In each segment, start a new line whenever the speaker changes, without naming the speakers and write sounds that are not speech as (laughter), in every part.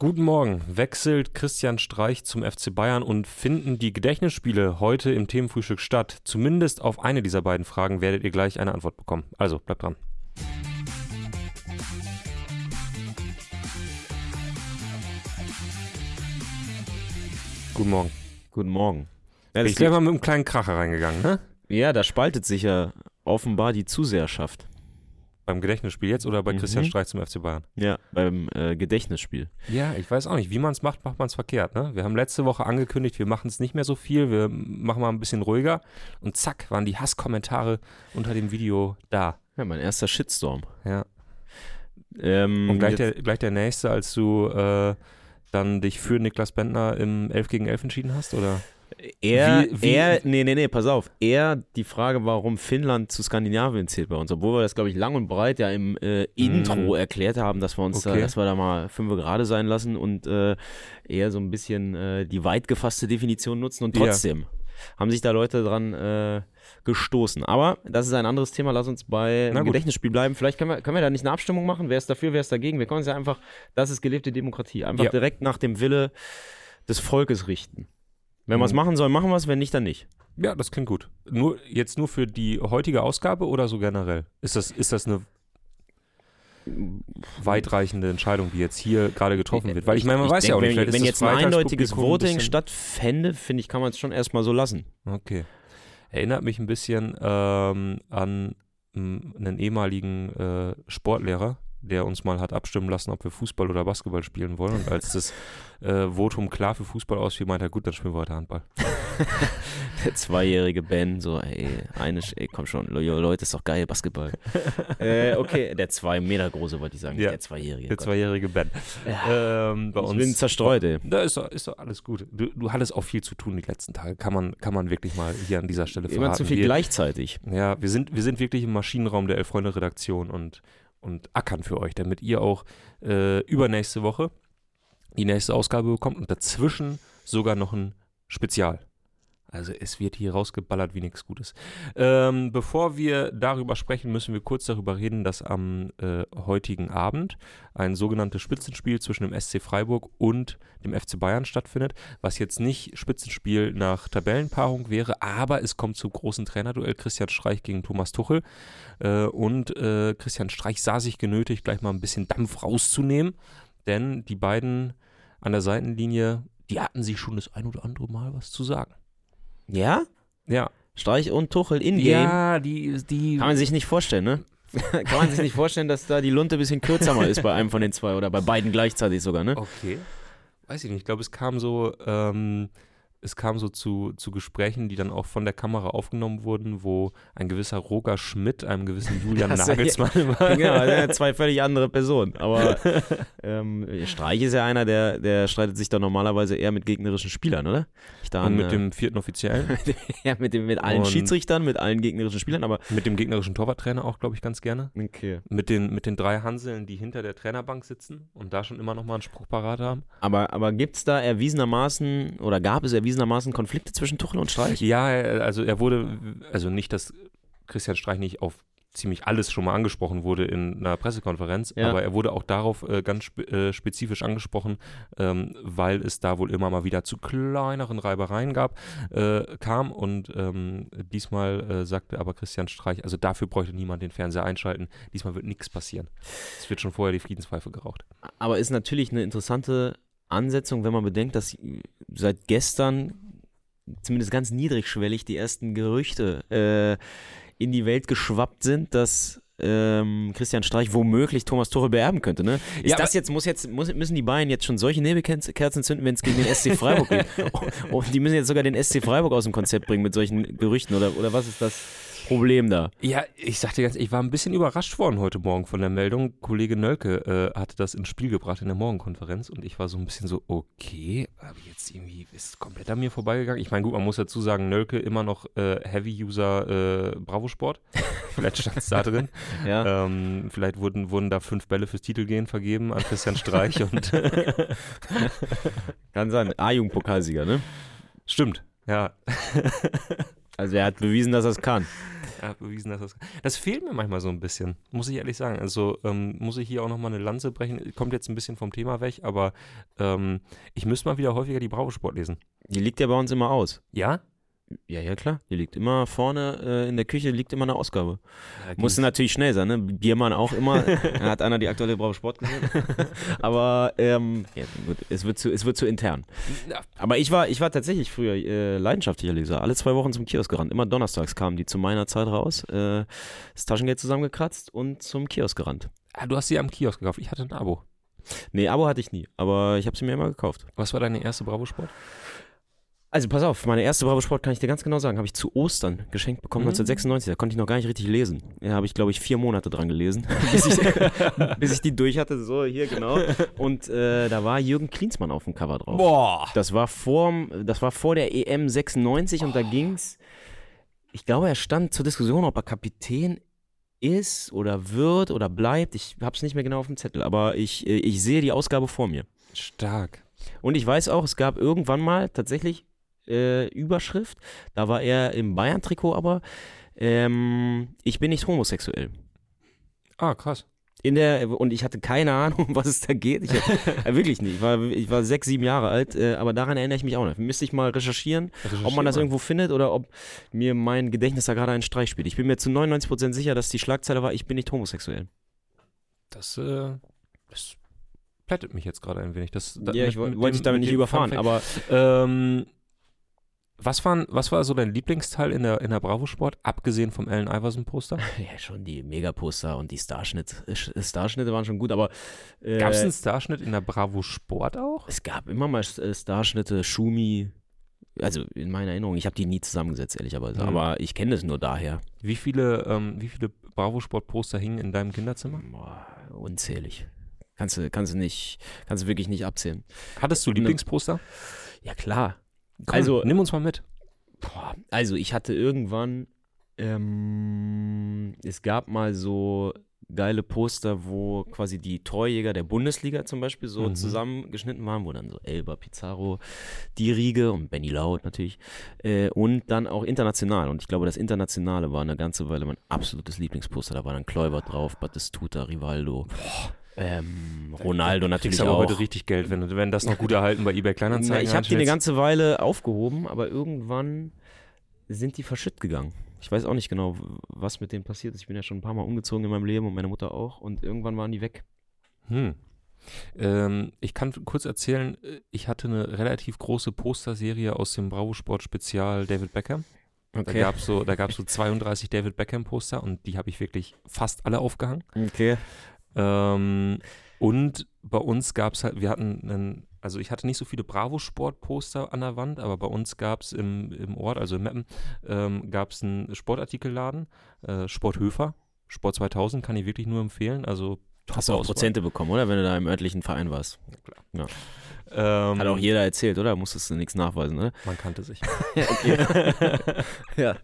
Guten Morgen. Wechselt Christian Streich zum FC Bayern und finden die Gedächtnisspiele heute im Themenfrühstück statt? Zumindest auf eine dieser beiden Fragen werdet ihr gleich eine Antwort bekommen. Also bleibt dran. Guten Morgen.
Guten Morgen.
Ja, ich bin mal mit einem kleinen Kracher reingegangen, ne?
Ja, da spaltet sich ja offenbar die Zuseherschaft.
Beim Gedächtnisspiel jetzt oder bei
Mhm.
Christian Streich zum FC Bayern?
Ja, beim äh, Gedächtnisspiel.
Ja, ich weiß auch nicht. Wie man es macht, macht man es verkehrt. Ne? Wir haben letzte Woche angekündigt, wir machen es nicht mehr so viel, wir machen mal ein bisschen ruhiger. Und zack, waren die Hasskommentare unter dem Video da.
Ja, mein erster Shitstorm.
Ja.
Ähm,
Und gleich der, gleich der nächste, als du äh, dann dich für Niklas Bentner im 11 gegen 11 entschieden hast, oder?
Er,
wie- wie-
er, nee, nee, nee, pass auf. Er, die Frage, warum Finnland zu Skandinavien zählt bei uns, obwohl wir das, glaube ich, lang und breit ja im äh, Intro erklärt haben, dass wir uns da,
Okay.
dass wir da mal fünf gerade sein lassen und äh, eher so ein bisschen äh, die weit gefasste Definition nutzen und
Ja.
trotzdem haben sich da Leute dran äh, gestoßen. Aber das ist ein anderes Thema. Lass uns bei
gut.
Gedächtnisspiel bleiben. Vielleicht können wir, können wir da nicht eine Abstimmung machen. Wer ist dafür, wer ist dagegen? Wir können uns ja einfach, das ist gelebte Demokratie, einfach
Ja.
direkt nach dem Wille des Volkes richten. Wenn wir es
Mhm.
machen sollen, machen wir es, wenn nicht, dann nicht.
Ja, das klingt gut. Nur, jetzt nur für die heutige Ausgabe oder so generell? Ist das, ist das eine weitreichende Entscheidung, die jetzt hier gerade getroffen wird? Weil ich meine, man weiß ja auch nicht,
wenn, wenn jetzt ein eindeutiges
ein
Voting
bisschen-
stattfände, finde ich, kann man es schon erstmal so lassen.
Okay. Erinnert mich ein bisschen ähm, an m, einen ehemaligen äh, Sportlehrer, der uns mal hat abstimmen lassen, ob wir Fußball oder Basketball spielen wollen. Und als das äh, Votum klar für Fußball ausfiel, meinte er, gut, dann spielen wir heute Handball. (laughs)
Der zweijährige Ben, so, ey, eine, ey, komm schon, Le- Leute, ist doch geil, Basketball. (laughs) äh, okay, der zwei Meter große, wollte ich sagen,
Ja,
der zweijährige.
Der
Gott.
zweijährige Ben. Ähm, bei
ich
uns,
bin zerstreut, ey.
Da ist doch, ist doch alles gut. Du, du hattest auch viel zu tun die letzten Tage. Kann man, kann man wirklich mal hier an dieser Stelle
Immer
verraten.
zu viel
wir,
gleichzeitig.
Ja, wir sind, wir sind wirklich im Maschinenraum der Elf-Freunde-Redaktion und, und ackern für euch, damit ihr auch äh, übernächste Woche die nächste Ausgabe bekommt und dazwischen sogar noch ein Spezial. Also es wird hier rausgeballert wie nichts Gutes. Ähm, bevor wir darüber sprechen, müssen wir kurz darüber reden, dass am äh, heutigen Abend ein sogenanntes Spitzenspiel zwischen dem SC Freiburg und dem FC Bayern stattfindet, was jetzt nicht Spitzenspiel nach Tabellenpaarung wäre, aber es kommt zum großen Trainerduell Christian Streich gegen Thomas Tuchel äh, und äh, Christian Streich sah sich genötigt, gleich mal ein bisschen Dampf rauszunehmen, denn die beiden an der Seitenlinie, die hatten sich schon das ein oder andere Mal was zu sagen.
Ja?
Ja,
Streich und Tuchel in-game?
ja, die, die
Kann man sich nicht vorstellen, ne? (laughs) Kann man sich nicht vorstellen, dass da die Lunte ein bisschen kürzer mal ist bei einem von den zwei oder bei beiden gleichzeitig sogar, ne?
Okay. Weiß ich nicht. Ich glaube, es kam so, ähm, es kam so zu, zu Gesprächen, die dann auch von der Kamera aufgenommen wurden, wo ein gewisser Roger Schmidt einem gewissen (laughs) Julian
Das-
Nagelsmann (laughs) war.
Genau, zwei völlig andere Personen. Aber (laughs) ähm, Streich ist ja einer, der, der streitet sich doch normalerweise eher mit gegnerischen Spielern, oder? Ich da
Und mit
äh,
dem vierten Offiziellen,
ja, mit, dem, mit allen
Und-
Schiedsrichtern, mit allen gegnerischen Spielern, aber
mit dem gegnerischen Torwarttrainer auch, glaube ich, ganz gerne.
okay.
Mit den, mit den drei Hanseln, die hinter der Trainerbank sitzen und da schon immer noch mal einen Spruch parat haben.
Aber, aber gibt es da erwiesenermaßen oder gab es erwiesenermaßen Konflikte zwischen Tuchel und Streich?
Ja, also er wurde, also nicht, dass Christian Streich nicht auf ziemlich alles schon mal angesprochen wurde in einer Pressekonferenz,
Ja.
aber er wurde auch darauf äh, ganz spe äh, spezifisch angesprochen, ähm, weil es da wohl immer mal wieder zu kleineren Reibereien gab, äh, kam und ähm, diesmal äh, sagte aber Christian Streich, also dafür bräuchte niemand den Fernseher einschalten, diesmal wird nichts passieren. Es wird schon vorher die Friedenspfeife geraucht.
Aber ist natürlich eine interessante Ansetzung, wenn man bedenkt, dass seit gestern zumindest ganz niedrigschwellig die ersten Gerüchte äh, in die Welt geschwappt sind, dass ähm, Christian Streich womöglich Thomas Tuchel beerben könnte. Ne? Ist
Ja,
das jetzt, muss jetzt, muss, müssen die Bayern jetzt schon solche Nebelkerzen zünden, wenn es gegen den SC Freiburg geht? (laughs) Oh, die müssen jetzt sogar den SC Freiburg aus dem Konzept bringen mit solchen Gerüchten oder, oder was ist das Problem da?
Ja, ich sagte ganz, ich war ein bisschen überrascht worden heute Morgen von der Meldung. Kollege Nölke äh, hatte das ins Spiel gebracht in der Morgenkonferenz und ich war so ein bisschen so, okay, ich jetzt irgendwie, ist komplett an mir vorbeigegangen. Ich meine, gut, man muss dazu sagen, Nölke immer noch äh, Heavy-User äh, Bravo Sport. (laughs) Vielleicht stand es da drin.
Ja.
Ähm, vielleicht wurden, wurden da fünf Bälle fürs Titelgehen vergeben an Christian Streich (laughs) und (laughs)
Kann sein. A-Jugend-Pokalsieger, ne?
stimmt, ja.
Also er hat bewiesen, dass er es kann. (laughs)
Er hat bewiesen, dass das. Das fehlt mir manchmal so ein bisschen, muss ich ehrlich sagen. Also ähm, muss ich hier auch nochmal eine Lanze brechen. Kommt jetzt ein bisschen vom Thema weg, aber ähm, ich müsste mal wieder häufiger die Bravo Sport lesen.
Die liegt ja bei uns immer aus.
Ja?
Ja, ja, klar. Die liegt immer vorne äh, in der Küche, liegt immer eine Ausgabe.
ja
Musste natürlich schnell sein, ne? Biermann auch immer. (laughs) hat einer die aktuelle Bravo Sport gesehen. (laughs) Aber ähm, ja, gut, es, wird zu, es wird zu intern. Aber ich war, ich war tatsächlich früher äh, leidenschaftlicher Leser. Alle zwei Wochen zum Kiosk gerannt. Immer donnerstags kamen die zu meiner Zeit raus. Äh, das Taschengeld zusammengekratzt und zum Kiosk gerannt.
Ah, du hast sie am Kiosk gekauft. Ich hatte ein Abo.
Nee, Abo hatte ich nie. Aber ich habe sie mir immer gekauft.
Was war deine erste Bravo Sport?
Also pass auf, meine erste Bravo Sport kann ich dir ganz genau sagen, habe ich zu Ostern geschenkt bekommen,
Mhm.
1996. Da konnte ich noch gar nicht richtig lesen. Da habe ich, glaube ich, vier Monate dran gelesen, (laughs) bis ich, (laughs) bis ich die durch hatte. So, hier genau. Und äh, da war Jürgen Klinsmann auf dem Cover drauf.
Boah.
Das war vor, das war vor der EM 96 und da ging's. Ich glaube, er stand zur Diskussion, ob er Kapitän ist oder wird oder bleibt. Ich habe es nicht mehr genau auf dem Zettel, aber ich, äh, ich sehe die Ausgabe vor mir.
Stark.
Und ich weiß auch, es gab irgendwann mal tatsächlich äh, Überschrift. Da war er im Bayern-Trikot, aber ähm, ich bin nicht homosexuell.
Ah, krass.
In der, und ich hatte keine Ahnung, um (laughs) was es da geht. Ich, äh, wirklich nicht. Ich war, ich war sechs, sieben Jahre alt, äh, aber daran erinnere ich mich auch nicht. Müsste ich mal recherchieren, ob man das irgendwo findet oder ob mir mein Gedächtnis da gerade einen Streich spielt. Ich bin mir zu 99% sicher, dass die Schlagzeile war, ich bin nicht homosexuell.
Das, äh, das plättet mich jetzt gerade ein wenig. Das, da-
ja, ich wollte dich damit
mit
nicht überfahren, aber.
Ähm, was, waren, was war so dein Lieblingsteil in der, in der Bravo-Sport, abgesehen vom Allen Iverson-Poster? (laughs)
ja, schon die Megaposter und die Starschnitt, Starschnitte waren schon gut, aber äh,
Gab es einen Starschnitt in der Bravo-Sport auch?
Es gab immer mal äh, Starschnitte, Schumi. Also in meiner Erinnerung, ich habe die nie zusammengesetzt, ehrlicherweise.
Mhm.
Aber ich kenne das nur daher.
Wie viele, ähm, wie viele Bravo-Sport-Poster hingen in deinem Kinderzimmer?
Boah, unzählig. Kannst du, kannst du nicht, kannst du wirklich nicht abzählen.
Hattest du Lieblingsposter?
Ja, klar.
Komm,
Also-
nimm uns mal mit.
Boah, also ich hatte irgendwann, ähm, es gab mal so geile Poster, wo quasi die Torjäger der Bundesliga zum Beispiel so
Mhm.
zusammengeschnitten waren, wo dann so Elba, Pizarro, die Riege und Benny Laut natürlich äh, und dann auch international und ich glaube, das Internationale war eine ganze Weile mein absolutes Lieblingsposter, da war dann Kluivert drauf, Batistuta, Rivaldo, ähm, Ronaldo natürlich
Kriegst aber
auch.
heute richtig Geld, wenn, wenn das noch gut erhalten bei eBay
Na,
Kleinanzeigen
ich habe die eine ganze Weile aufgehoben, aber irgendwann sind die verschütt gegangen. Ich weiß auch nicht genau, was mit denen passiert ist. Ich bin ja schon ein paar Mal umgezogen in meinem Leben und meine Mutter auch. Und irgendwann waren die weg.
Hm. Ähm, ich kann kurz erzählen, äh, ich hatte eine relativ große Posterserie aus dem Bravo Sport Spezial David Beckham. Da gab es so, da gab's so 32 David Beckham Poster und die habe ich wirklich fast alle aufgehangen.
Okay.
Ähm, und bei uns gab es halt, wir hatten einen, also ich hatte nicht so viele Bravo-Sport-Poster an der Wand, aber bei uns gab es im, im Ort, also in Meppen, ähm, gab es einen Sportartikelladen, äh, Sporthöfer, Sport 2000, kann ich wirklich nur empfehlen. Also
Hast du auch. Prozente bekommen, oder? Wenn du da im örtlichen Verein warst.
Ähm,
Hat auch jeder erzählt, oder? Musstest du nichts nachweisen, oder?
Man kannte sich. (laughs) (laughs)
ja.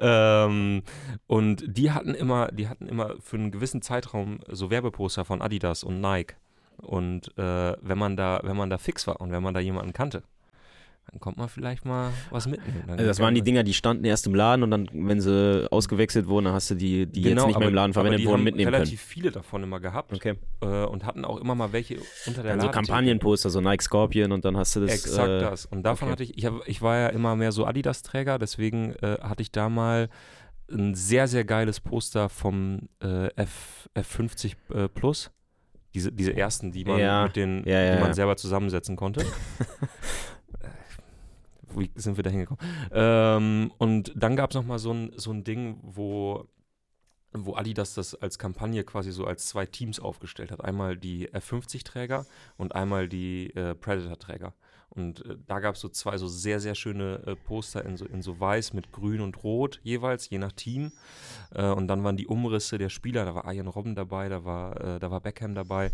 ähm, und die hatten immer, die hatten immer für einen gewissen Zeitraum so Werbeposter von Adidas und Nike. Und äh, wenn man da, wenn man da fix war und wenn man da jemanden kannte, dann kommt man vielleicht mal was mitnehmen. Dann
Also das waren die Dinger, die standen erst im Laden und dann, wenn sie ausgewechselt wurden, dann hast du die, die jetzt nicht mehr im Laden verwendet
Genau,
wurden, mitnehmen
relativ viele davon immer gehabt
können. Okay.
äh, und hatten auch immer mal welche unter der
Dann so
Ladentheke.
Kampagnenposter, so Nike Scorpion und dann hast du das.
Exakt
äh,
das. Und davon
okay.
hatte ich, ich, hab, ich war ja immer mehr so Adidas-Träger, deswegen äh, hatte ich da mal ein sehr, sehr geiles Poster vom äh, F, F50 äh, Plus. Diese, diese ersten, die man
Ja,
mit den,
ja, ja,
die man selber zusammensetzen konnte. (laughs) Wie sind wir da hingekommen? Ähm, und dann gab es nochmal so ein, so ein Ding, wo, wo Adidas das als Kampagne quasi so als zwei Teams aufgestellt hat. Einmal die F50-Träger und einmal die äh, Predator-Träger. Und äh, da gab es so zwei so sehr, sehr schöne äh, Poster in so, in so weiß mit grün und rot jeweils, je nach Team. Äh, und dann waren die Umrisse der Spieler, da war Ian Robben dabei, da war, äh, da war Beckham dabei.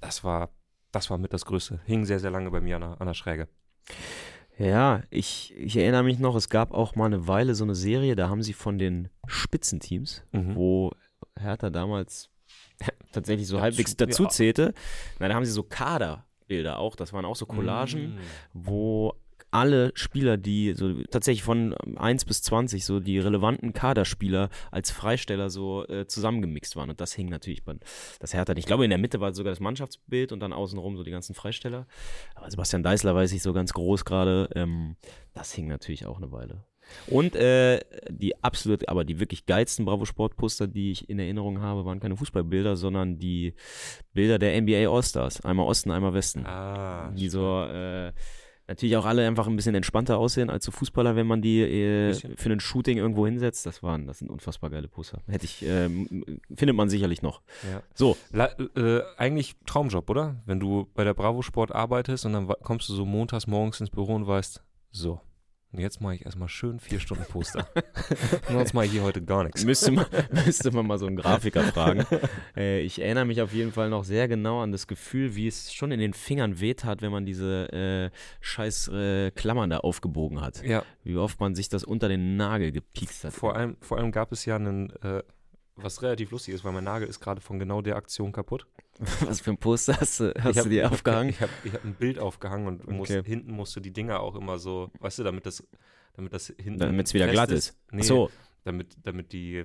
Das war, das war mit das Größte. Hing sehr, sehr lange bei mir an an der Schräge.
Ja, ich, ich erinnere mich noch, es gab auch mal eine Weile so eine Serie, da haben sie von den Spitzenteams,
Mhm.
wo Hertha damals (laughs) tatsächlich so
Dazu-
halbwegs
ja.
dazu zählte, na, da haben sie so Kaderbilder auch, das waren auch so Collagen,
Mm.
wo alle Spieler, die so tatsächlich von 1 bis 20 so die relevanten Kaderspieler als Freisteller so äh, zusammengemixt waren. Und das hing natürlich bei das Hertha. Ich glaube, in der Mitte war sogar das Mannschaftsbild und dann außenrum so die ganzen Freisteller. Aber Sebastian Deißler weiß ich so ganz groß gerade. Ähm, das hing natürlich auch eine Weile. Und äh, die absolut, aber die wirklich geilsten Bravo Sport Poster, die ich in Erinnerung habe, waren keine Fußballbilder, sondern die Bilder der NBA All-Stars. Einmal Osten, einmal Westen.
Ah,
die so äh, natürlich auch alle einfach ein bisschen entspannter aussehen als so Fußballer, wenn man die äh, für ein Shooting irgendwo hinsetzt. Das waren, das sind unfassbar geile Poster. Hätte ich, ähm, findet man sicherlich noch.
ja.
So,
La äh, eigentlich Traumjob, oder? Wenn du bei der Bravo Sport arbeitest und dann kommst du so montags morgens ins Büro und weißt, so, und jetzt mache ich erstmal schön vier Stunden Poster. (laughs) Sonst mache ich hier heute gar nichts.
müsste man, (laughs) müsste man mal so einen Grafiker fragen. (laughs) Äh, ich erinnere mich auf jeden Fall noch sehr genau an das Gefühl, wie es schon in den Fingern wehtat, wenn man diese äh, scheiß äh, Klammern da aufgebogen hat.
Ja,
Wie oft man sich das unter den Nagel gepiekst hat.
vor allem, vor allem gab es ja einen, äh, was relativ lustig ist, weil mein Nagel ist gerade von genau der Aktion kaputt. (laughs)
Was für ein Poster hast du, hast
ich hab,
du dir aufgehangen?
Ich habe ich hab ein Bild aufgehangen und musst,
Okay.
hinten musst du die Dinger auch immer so, weißt du, damit das, damit das hinten.
Damit es wieder glatt ist.
Nee,
Ach so,
damit, damit die,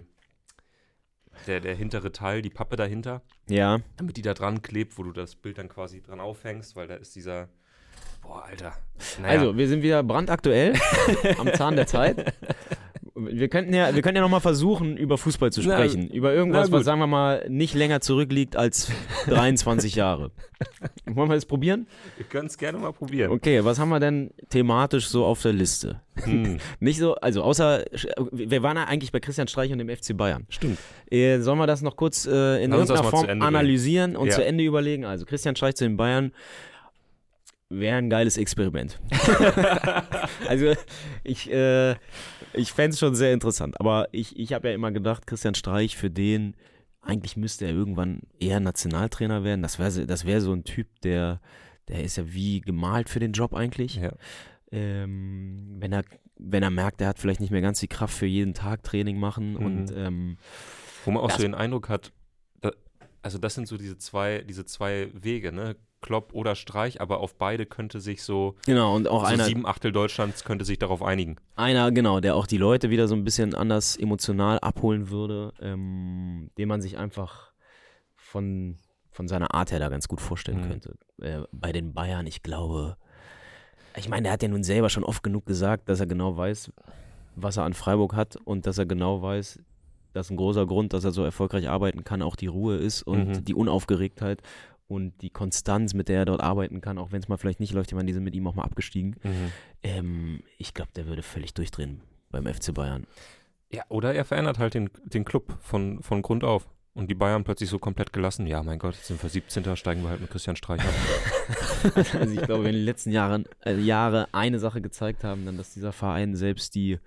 der, der hintere Teil, die Pappe dahinter,
ja.
damit die da dran klebt, wo du das Bild dann quasi dran aufhängst, weil da ist dieser, boah, Alter. Naja,
Also, wir sind wieder brandaktuell (laughs) am Zahn der Zeit. Wir könnten ja, wir können ja nochmal versuchen, über Fußball zu
Na,
sprechen. über irgendwas,
na
was, sagen wir mal, nicht länger zurückliegt als (laughs) 23 Jahre. Wollen wir das probieren?
wir können es gerne mal probieren.
Okay, was haben wir denn thematisch so auf der Liste?
Hm, (laughs)
Nicht so, also außer, wir waren ja eigentlich bei Christian Streich und dem FC Bayern.
stimmt.
Äh, sollen wir das noch kurz äh, in
Lass
irgendeiner Form analysieren und
Ja.
zu Ende überlegen? Also Christian Streich zu den Bayern wäre ein geiles Experiment. (laughs) also ich, äh, ich fände es schon sehr interessant. Aber ich, ich habe ja immer gedacht, Christian Streich, für den, eigentlich müsste er irgendwann eher Nationaltrainer werden. Das wäre das wär so ein Typ, der, der ist ja wie gemalt für den Job eigentlich.
Ja.
Ähm, wenn, er, wenn er merkt, er hat vielleicht nicht mehr ganz die Kraft für jeden Tag Training machen
Mhm.
und ähm,
Wo man auch
Das-
so den Eindruck hat, also das sind so diese zwei, diese zwei Wege, ne? Klopp oder Streich, aber auf beide könnte sich so,
genau, und auch
so
einer,
sieben Achtel Deutschlands könnte sich darauf einigen.
einer, genau, der auch die Leute wieder so ein bisschen anders emotional abholen würde, ähm, den man sich einfach von, von seiner Art her da ganz gut vorstellen
Mhm.
könnte. Äh, bei den Bayern, ich glaube, ich meine, der hat ja nun selber schon oft genug gesagt, dass er genau weiß, was er an Freiburg hat und dass er genau weiß, dass ein großer Grund, dass er so erfolgreich arbeiten kann, auch die Ruhe ist und
Mhm.
die Unaufgeregtheit und die Konstanz, mit der er dort arbeiten kann, auch wenn es mal vielleicht nicht läuft. Ich meine, die sind mit ihm auch mal abgestiegen. Ähm, ich glaube, der würde völlig durchdrehen beim FC Bayern.
Ja, oder er verändert halt den, den Club von, von Grund auf. Und die Bayern plötzlich so komplett gelassen. Ja, mein Gott, jetzt sind wir 17. steigen wir halt mit Christian Streich ab. (laughs) (laughs)
Also ich glaube, wenn die letzten Jahre, äh, Jahre eine Sache gezeigt haben, dann, dass dieser Verein selbst die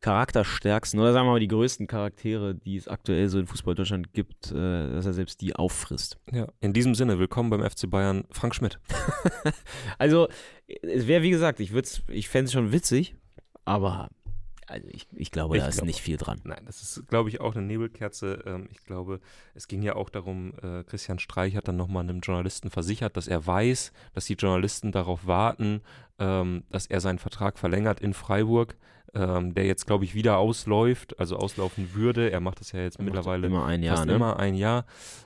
charakterstärksten oder sagen wir mal die größten Charaktere, die es aktuell so in Fußball Deutschland gibt, äh, dass er selbst die auffrisst.
ja. In diesem Sinne, willkommen beim FC Bayern, Frank Schmidt. (laughs)
Also, es wäre wie gesagt, ich, würd's- ich fände es schon witzig, aber also ich, ich glaube,
Ich
da ist
glaube-
nicht viel dran.
Nein, das ist, glaube ich, auch eine Nebelkerze. Ähm, ich glaube, es ging ja auch darum, äh, Christian Streich hat dann nochmal einem Journalisten versichert, dass er weiß, dass die Journalisten darauf warten, ähm, dass er seinen Vertrag verlängert in Freiburg, ähm, der jetzt, glaube ich, wieder ausläuft, also auslaufen würde. Er macht das ja jetzt
Er
mittlerweile
immer ein Jahr,
fast
ne?
immer ein Jahr,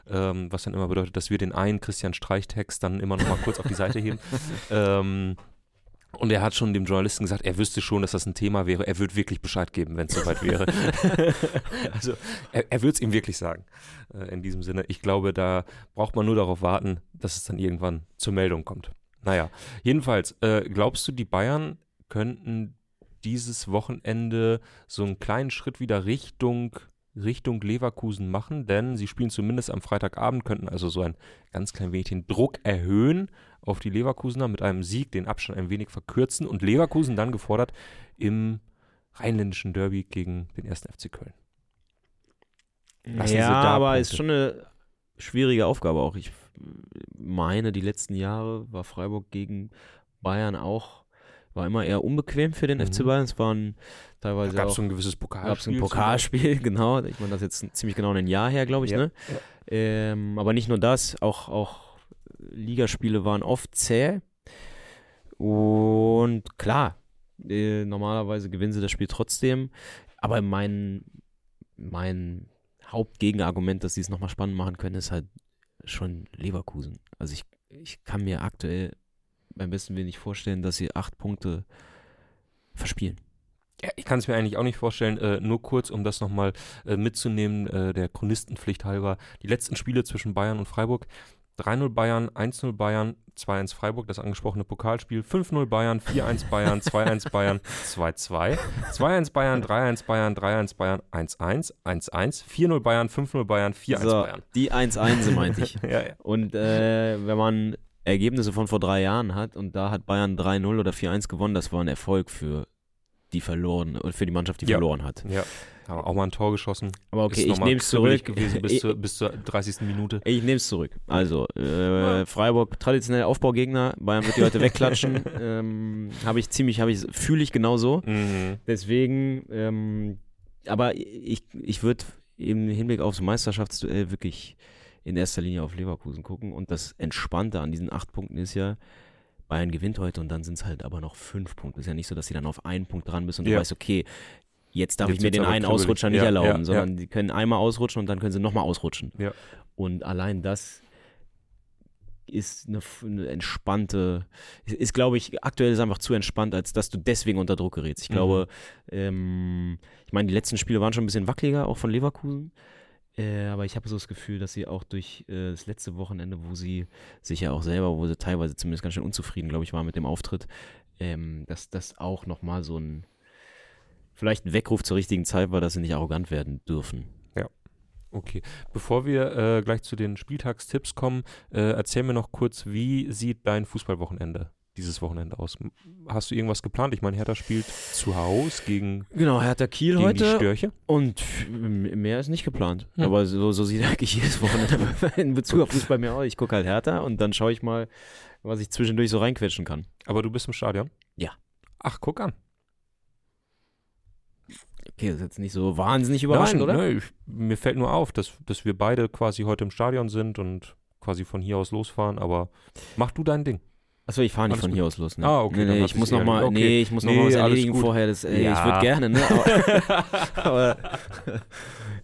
ähm, was dann immer bedeutet, dass wir den einen Christian Streich-Text dann immer noch mal kurz auf die Seite heben. (laughs) Ähm, und er hat schon dem Journalisten gesagt, er wüsste schon, dass das ein Thema wäre. Er würde wirklich Bescheid geben, wenn es soweit wäre. (laughs) also er, er würde es ihm wirklich sagen. Äh, in diesem Sinne, ich glaube, da braucht man nur darauf warten, dass es dann irgendwann zur Meldung kommt. Naja, jedenfalls, äh, glaubst du, die Bayern könnten dieses Wochenende so einen kleinen Schritt wieder Richtung, Richtung Leverkusen machen? Denn sie spielen zumindest am Freitagabend, könnten also so ein ganz klein wenig den Druck erhöhen auf die Leverkusener mit einem Sieg, den Abstand ein wenig verkürzen und Leverkusen dann gefordert im rheinländischen Derby gegen den 1. FC Köln. Lassen
ja, aber
Punkte.
ist schon eine schwierige Aufgabe auch. Ich meine, die letzten Jahre war Freiburg gegen Bayern auch, war immer eher unbequem für den
Mhm.
FC Bayern. Es waren
Da
teilweise
gab es so ein gewisses
gab es
Pokalspiel.
ein Pokalspiel, (laughs) genau. Ich meine, das ist jetzt ziemlich genau ein Jahr her, glaube ich,
Ja,
ne? Ähm, aber nicht nur das, auch, auch Ligaspiele waren oft zäh. Und klar, äh, normalerweise gewinnen sie das Spiel trotzdem. Aber mein, mein Hauptgegenargument, dass sie es nochmal spannend machen können, ist halt schon Leverkusen. Also ich, ich kann mir aktuell beim besten Willen nicht vorstellen, dass sie acht Punkte verspielen.
Ja, ich kann es mir eigentlich auch nicht vorstellen. Äh, nur kurz, um das nochmal äh, mitzunehmen, äh, der Chronistenpflicht halber. Die letzten Spiele zwischen Bayern und Freiburg. 3-0 Bayern, 1-0 Bayern, 2-1 Freiburg, das angesprochene Pokalspiel, 5-0 Bayern, 4-1 Bayern, 2-1 Bayern, 2-2, 2-1 Bayern, 3-1 Bayern, 3-1 Bayern, 1-1, 1-1, 4-0 Bayern, 5-0 Bayern, 4-1 so, Bayern.
Die 1-1 meinte ich. (laughs)
ja, ja.
Und äh, wenn man Ergebnisse von vor drei Jahren hat und da hat Bayern 3-0 oder 4-1 gewonnen, das war ein Erfolg für die verloren, für die Mannschaft, die
ja.
verloren hat.
Ja. Aber auch mal ein Tor geschossen.
Aber okay, ich nehme es zurück.
gewesen bis, (laughs) zur, bis zur 30. Minute.
Ich nehme es zurück. Also, äh, Freiburg, traditionell Aufbaugegner. Bayern wird die heute wegklatschen. (laughs) ähm, habe ich ziemlich, habe ich, fühle ich genauso.
Mhm.
Deswegen, ähm, aber ich, ich würde im Hinblick aufs Meisterschaftsduell wirklich in erster Linie auf Leverkusen gucken. Und das Entspannte an diesen acht Punkten ist ja, Bayern gewinnt heute und dann sind es halt aber noch fünf Punkte. Ist ja nicht so, dass sie dann auf einen Punkt dran bist und ja. du weißt, okay, jetzt darf jetzt ich mir den einen Ausrutscher nicht ja, erlauben, ja, sondern die können einmal ausrutschen und dann können sie nochmal ausrutschen. Und allein das ist eine, eine, entspannte, ist, ist glaube ich, aktuell ist einfach zu entspannt, als dass du deswegen unter Druck gerätst. Ich mhm. glaube, ähm, ich meine, die letzten Spiele waren schon ein bisschen wackeliger, auch von Leverkusen. Äh, aber ich habe so das Gefühl, dass sie auch durch äh, das letzte Wochenende, wo sie sich ja auch selber, wo sie teilweise zumindest ganz schön unzufrieden, glaube ich, war mit dem Auftritt, ähm, dass das auch nochmal so ein, vielleicht ein Weckruf zur richtigen Zeit war, dass sie nicht arrogant werden dürfen.
Ja. Okay. Bevor wir äh, gleich zu den Spieltagstipps kommen, äh, erzähl mir noch kurz, wie sieht dein Fußballwochenende dieses Wochenende aus? Hast du irgendwas geplant? Ich meine, Hertha spielt zu Hause gegen
Genau, Hertha Kiel heute.
Die Störche.
Und mehr ist nicht geplant. Hm. Aber so, so sieht (laughs) eigentlich jedes Wochenende (laughs) in Bezug auf Fußball mehr aus. Ich gucke halt Hertha und dann schaue ich mal, was ich zwischendurch so reinquetschen kann.
Aber du bist im Stadion?
Ja.
Ach, guck an.
Okay, das ist jetzt nicht so wahnsinnig überraschend,
Nein,
oder?
Nein, mir fällt nur auf, dass, dass wir beide quasi heute im Stadion sind und quasi von hier aus losfahren, aber mach du dein Ding.
Achso, ich fahre nicht alles von gut. hier aus los. Ne?
Ah, okay.
Nee, nee, ich muss noch mal, okay. nee, ich muss noch nee, mal was erledigen vorher. Das, ey, ja. Ich würde gerne, ne? (laughs) Aber, aber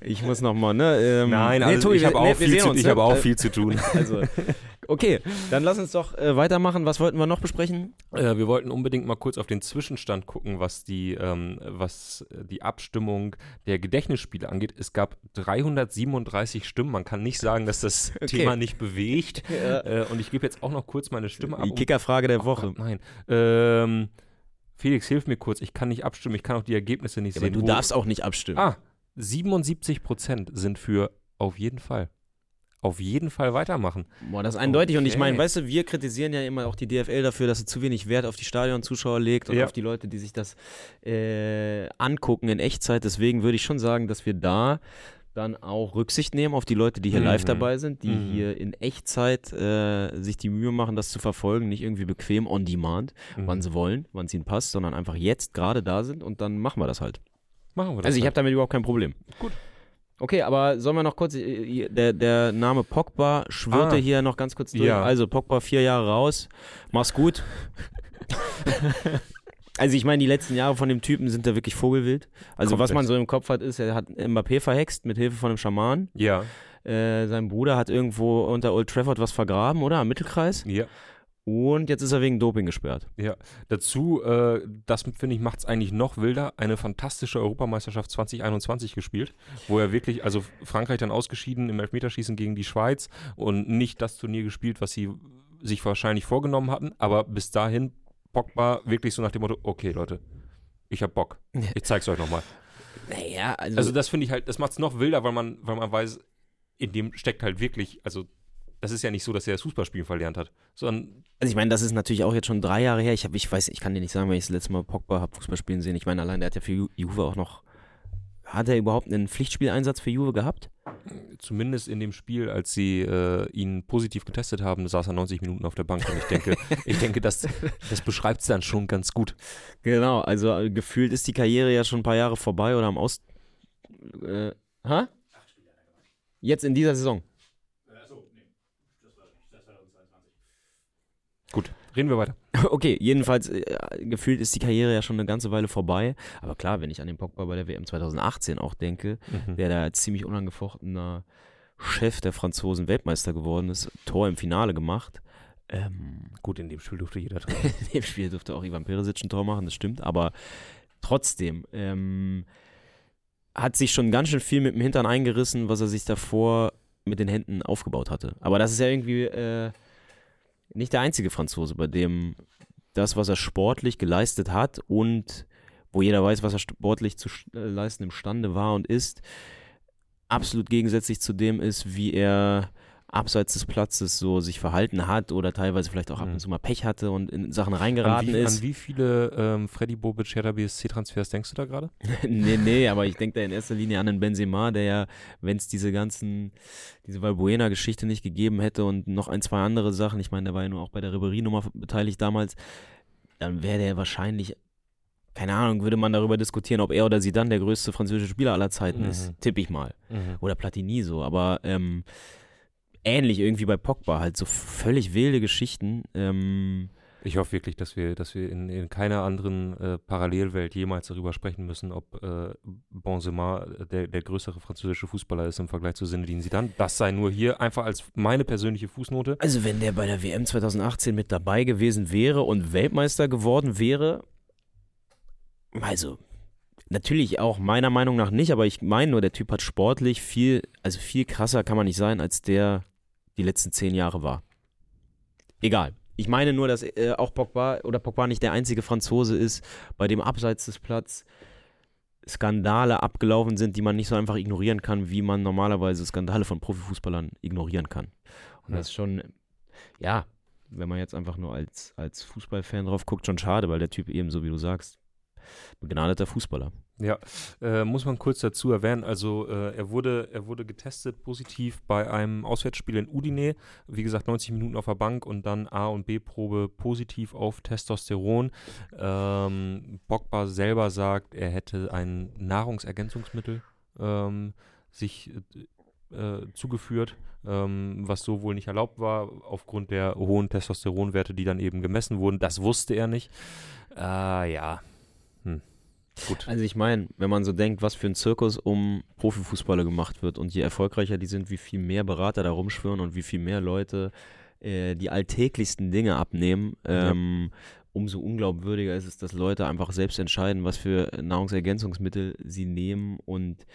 ich muss noch mal, ne?
Ähm, Nein, also Tobi, ich habe auch, nee, viel, zu, ich hab auch viel zu tun.
Also, (laughs) (laughs) Okay, dann lass uns doch äh, weitermachen. Was wollten wir noch besprechen?
Äh, wir wollten unbedingt mal kurz auf den Zwischenstand gucken, was die, ähm, was die Abstimmung der Gedächtnisspiele angeht. Es gab 337 Stimmen. Man kann nicht sagen, dass das (laughs) okay. Thema nicht bewegt. (laughs) Ja. Äh, und ich gebe jetzt auch noch kurz meine Stimme
ab. Die Kickerfrage der Woche.
Oh, nein. Ähm, Felix, hilf mir kurz. Ich kann nicht abstimmen. Ich kann auch die Ergebnisse nicht ja, sehen.
Aber du darfst auch nicht abstimmen.
Ah, 77 Prozent sind für auf jeden Fall auf jeden Fall weitermachen.
Boah, das ist eindeutig. Okay. Und ich meine, weißt du, wir kritisieren ja immer auch die DFL dafür, dass sie zu wenig Wert auf die Stadionzuschauer legt und ja. auf die Leute, die sich das äh, angucken in Echtzeit. Deswegen würde ich schon sagen, dass wir da dann auch Rücksicht nehmen auf die Leute, die hier mhm. live dabei sind, die mhm. hier in Echtzeit äh, sich die Mühe machen, das zu verfolgen, nicht irgendwie bequem on demand, mhm. wann sie wollen, wann es ihnen passt, sondern einfach jetzt gerade da sind und dann machen wir das halt.
Machen wir das.
Also ich halt. habe damit überhaupt kein Problem.
Gut.
Okay, aber sollen wir noch kurz, äh, der, der Name Pogba schwirrte ah, hier noch ganz kurz durch. Ja. Also Pogba vier Jahre raus, mach's gut. (laughs) also ich meine, die letzten Jahre von dem Typen sind da wirklich vogelwild. Also Komplett. was man so im Kopf hat, ist, er hat Mbappé verhext mit Hilfe von einem Schaman.
Ja.
Äh, sein Bruder hat irgendwo unter Old Trafford was vergraben, oder? Am Mittelkreis.
Ja.
Und jetzt ist er wegen Doping gesperrt.
Ja, dazu, äh, das finde ich, macht es eigentlich noch wilder, eine fantastische Europameisterschaft 2021 gespielt, wo er wirklich, also Frankreich dann ausgeschieden im Elfmeterschießen gegen die Schweiz und nicht das Turnier gespielt, was sie sich wahrscheinlich vorgenommen hatten, aber bis dahin Pogba wirklich so nach dem Motto, okay Leute, ich hab Bock, (laughs) ich zeig's euch nochmal.
Naja, also,
also das finde ich halt, das macht es noch wilder, weil man, weil man weiß, in dem steckt halt wirklich, also das ist ja nicht so, dass er das Fußballspielen verlernt hat, sondern.
Also ich meine, das ist natürlich auch jetzt schon drei Jahre her. Ich, hab, ich weiß, ich kann dir nicht sagen, wenn ich das letzte Mal Pogba habe Fußballspielen sehen. Ich meine, allein der hat ja für Juve auch noch. Hat er überhaupt einen Pflichtspieleinsatz für Juve gehabt?
Zumindest in dem Spiel, als sie äh, ihn positiv getestet haben, saß er 90 Minuten auf der Bank. Und ich denke, (laughs) ich denke, das, das beschreibt es dann schon ganz gut.
Genau, also äh, gefühlt ist die Karriere ja schon ein paar Jahre vorbei oder am Aus. Äh, ha? Jetzt in dieser Saison.
Gut, reden wir weiter. (laughs)
Okay, jedenfalls äh, gefühlt ist die Karriere ja schon eine ganze Weile vorbei. Aber klar, wenn ich an den Pogba bei der WM 2018 auch denke,
Mhm.
der da ziemlich unangefochtener Chef der Franzosen Weltmeister geworden ist, Tor im Finale gemacht. Ähm,
Gut, in dem Spiel durfte jeder drin. (laughs)
in dem Spiel durfte auch Ivan Perisic ein Tor machen, das stimmt, aber trotzdem ähm, hat sich schon ganz schön viel mit dem Hintern eingerissen, was er sich davor mit den Händen aufgebaut hatte. Aber das ist ja irgendwie äh, nicht der einzige Franzose, bei dem das, was er sportlich geleistet hat und wo jeder weiß, was er sportlich zu äh, leisten imstande war und ist, absolut gegensätzlich zu dem ist, wie er abseits des Platzes so sich verhalten hat oder teilweise vielleicht auch ab
Mhm.
und zu mal Pech hatte und in Sachen
An
reingeraten
wie,
ist.
an wie viele ähm, Freddy Bobic Hertha BSC-Transfers denkst du da gerade? (laughs)
nee, nee, aber ich denke da in erster Linie an den Benzema, der ja, wenn es diese ganzen, diese Valbuena-Geschichte nicht gegeben hätte und noch ein, zwei andere Sachen, ich meine, der war ja nur auch bei der Ribéry-Nummer beteiligt damals, dann wäre der wahrscheinlich, keine Ahnung, würde man darüber diskutieren, ob er oder sie dann der größte französische Spieler aller Zeiten
Mhm.
ist, tippe ich mal. Oder Platini so, aber ähm, ähnlich irgendwie bei Pogba, halt so völlig wilde Geschichten. Ähm,
Ich hoffe wirklich, dass wir, dass wir in, in keiner anderen äh, Parallelwelt jemals darüber sprechen müssen, ob äh, Benzema der, der größere französische Fußballer ist im Vergleich zu Zinedine Zidane. Das sei nur hier einfach als meine persönliche Fußnote.
Also wenn der bei der WM 2018 mit dabei gewesen wäre und Weltmeister geworden wäre, also natürlich auch meiner Meinung nach nicht, aber ich meine nur, der Typ hat sportlich viel, also viel krasser kann man nicht sein, als der die letzten zehn Jahre war. Egal. Ich meine nur, dass äh, auch Pogba oder Pogba nicht der einzige Franzose ist, bei dem abseits des Platz Skandale abgelaufen sind, die man nicht so einfach ignorieren kann, wie man normalerweise Skandale von Profifußballern ignorieren kann. Und
Ja.
das ist schon, ja, wenn man jetzt einfach nur als, als Fußballfan drauf guckt, schon schade, weil der Typ eben, so wie du sagst, begnadeter Fußballer.
Ja, äh, muss man kurz dazu erwähnen. Also äh, er wurde, er wurde getestet positiv bei einem Auswärtsspiel in Udine. Wie gesagt, 90 Minuten auf der Bank und dann A- und B-Probe positiv auf Testosteron. Ähm, Pogba selber sagt, er hätte ein Nahrungsergänzungsmittel ähm, sich äh, zugeführt, ähm, was so wohl nicht erlaubt war, aufgrund der hohen Testosteronwerte, die dann eben gemessen wurden. Das wusste er nicht. Äh, ja. Hm. Gut.
Also ich meine, wenn man so denkt, was für ein Zirkus um Profifußballer gemacht wird und je erfolgreicher die sind, wie viel mehr Berater da rumschwirren und wie viel mehr Leute äh, die alltäglichsten Dinge abnehmen,
Ja.
ähm, umso unglaubwürdiger ist es, dass Leute einfach selbst entscheiden, was für Nahrungsergänzungsmittel sie nehmen und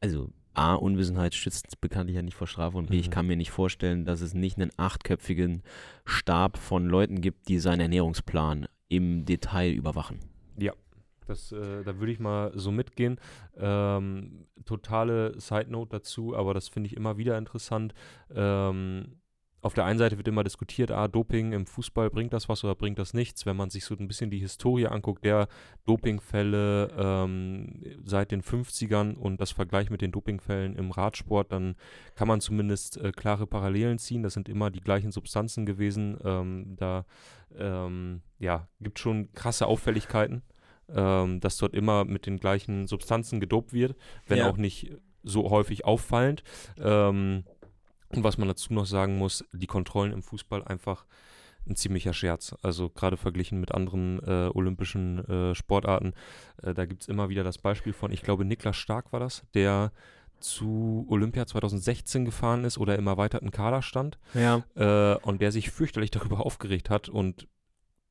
also A, Unwissenheit schützt bekanntlich ja nicht vor Strafe und B, ich
Mhm.
kann mir nicht vorstellen, dass es nicht einen achtköpfigen Stab von Leuten gibt, die seinen Ernährungsplan im Detail überwachen.
Das, äh, da würde ich mal so mitgehen. Ähm, totale Side Note dazu, aber das finde ich immer wieder interessant. Ähm, auf der einen Seite wird immer diskutiert, ah, Doping im Fußball, bringt das was oder bringt das nichts? Wenn man sich so ein bisschen die Historie anguckt, der Dopingfälle ähm, seit den 50ern und das Vergleich mit den Dopingfällen im Radsport, dann kann man zumindest äh, klare Parallelen ziehen. Das sind immer die gleichen Substanzen gewesen. Ähm, da ähm, ja, gibt schon krasse Auffälligkeiten ähm, dass dort immer mit den gleichen Substanzen gedopt wird, wenn
Ja.
auch nicht so häufig auffallend. Ähm, und was man dazu noch sagen muss, die Kontrollen im Fußball einfach ein ziemlicher Scherz. Also gerade verglichen mit anderen äh, olympischen äh, Sportarten. Äh, da gibt es immer wieder das Beispiel von, ich glaube, Niklas Stark war das, der zu Olympia 2016 gefahren ist oder im erweiterten Kader stand
Ja.
äh, und der sich fürchterlich darüber (laughs) aufgeregt hat und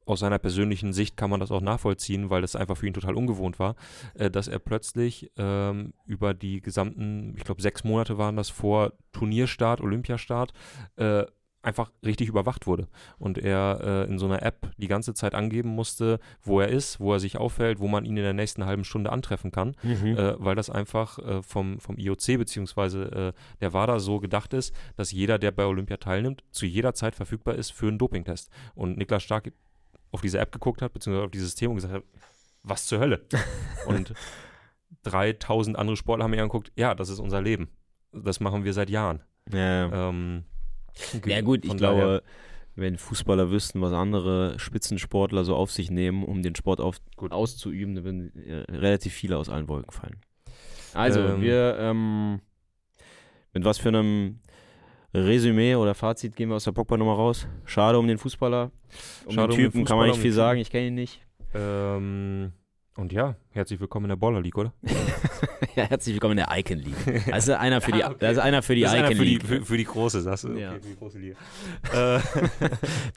aus seiner persönlichen Sicht kann man das auch nachvollziehen, weil das einfach für ihn total ungewohnt war, äh, dass er plötzlich ähm, über die gesamten, ich glaube sechs Monate waren das vor Turnierstart, Olympiastart, äh, einfach richtig überwacht wurde und er äh, in so einer App die ganze Zeit angeben musste, wo er ist, wo er sich aufhält, wo man ihn in der nächsten halben Stunde antreffen kann
Mhm.
äh, weil das einfach äh, vom, vom IOC beziehungsweise äh, der WADA so gedacht ist, dass jeder, der bei Olympia teilnimmt, zu jeder Zeit verfügbar ist für einen Dopingtest. Und Niklas Stark auf diese App geguckt hat, beziehungsweise auf dieses System und gesagt hat, was zur Hölle? (laughs) und 3000 andere Sportler haben mir angeguckt, ja, das ist unser Leben. Das machen wir seit Jahren.
ja.
Ähm,
ja gut, ich glaube, wenn Fußballer wüssten, was andere Spitzensportler so auf sich nehmen, um den Sport auf,
Gut.
auszuüben, dann würden äh, relativ viele aus allen Wolken fallen. Also,
Ähm.
wir, ähm, mit was für einem Resümee oder Fazit gehen wir aus der Pogba-Nummer raus. Schade um den Fußballer. Um
Schade um
den
den
Typen kann man
Fußballer,
nicht
um
viel
den
sagen, ich kenne ihn nicht.
Ähm, und ja, herzlich willkommen in der Baller League, oder? (laughs)
ja, herzlich willkommen in der Icon League. Das ist einer für (laughs) die,
Ah, okay.
das ist einer für die
das ist
Icon
einer für die,
League.
für, für die große, sagst du? Okay,
Ja.
für die große Liga. (laughs) äh,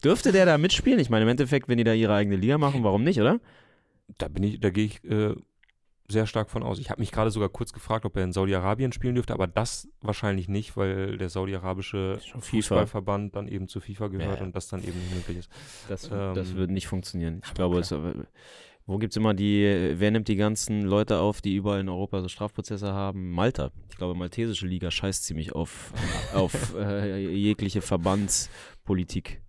Dürfte der da mitspielen? Ich meine, im Endeffekt, wenn die da ihre eigene Liga machen, warum nicht, oder?
da bin ich, da gehe ich äh, sehr stark von aus. Ich habe mich gerade sogar kurz gefragt, ob er in Saudi-Arabien spielen dürfte, aber das wahrscheinlich nicht, weil der saudi-arabische. Fußballverband dann eben zu FIFA gehört
Ja.
und das dann eben nicht möglich ist.
Das,
Ähm,
das wird nicht funktionieren. Ich glaube, es, wo gibt es immer die, wer nimmt die ganzen Leute auf, die überall in Europa so Strafprozesse haben? Malta. Ich glaube, maltesische Liga scheißt ziemlich auf, auf (laughs) äh, jegliche Verbandspolitik.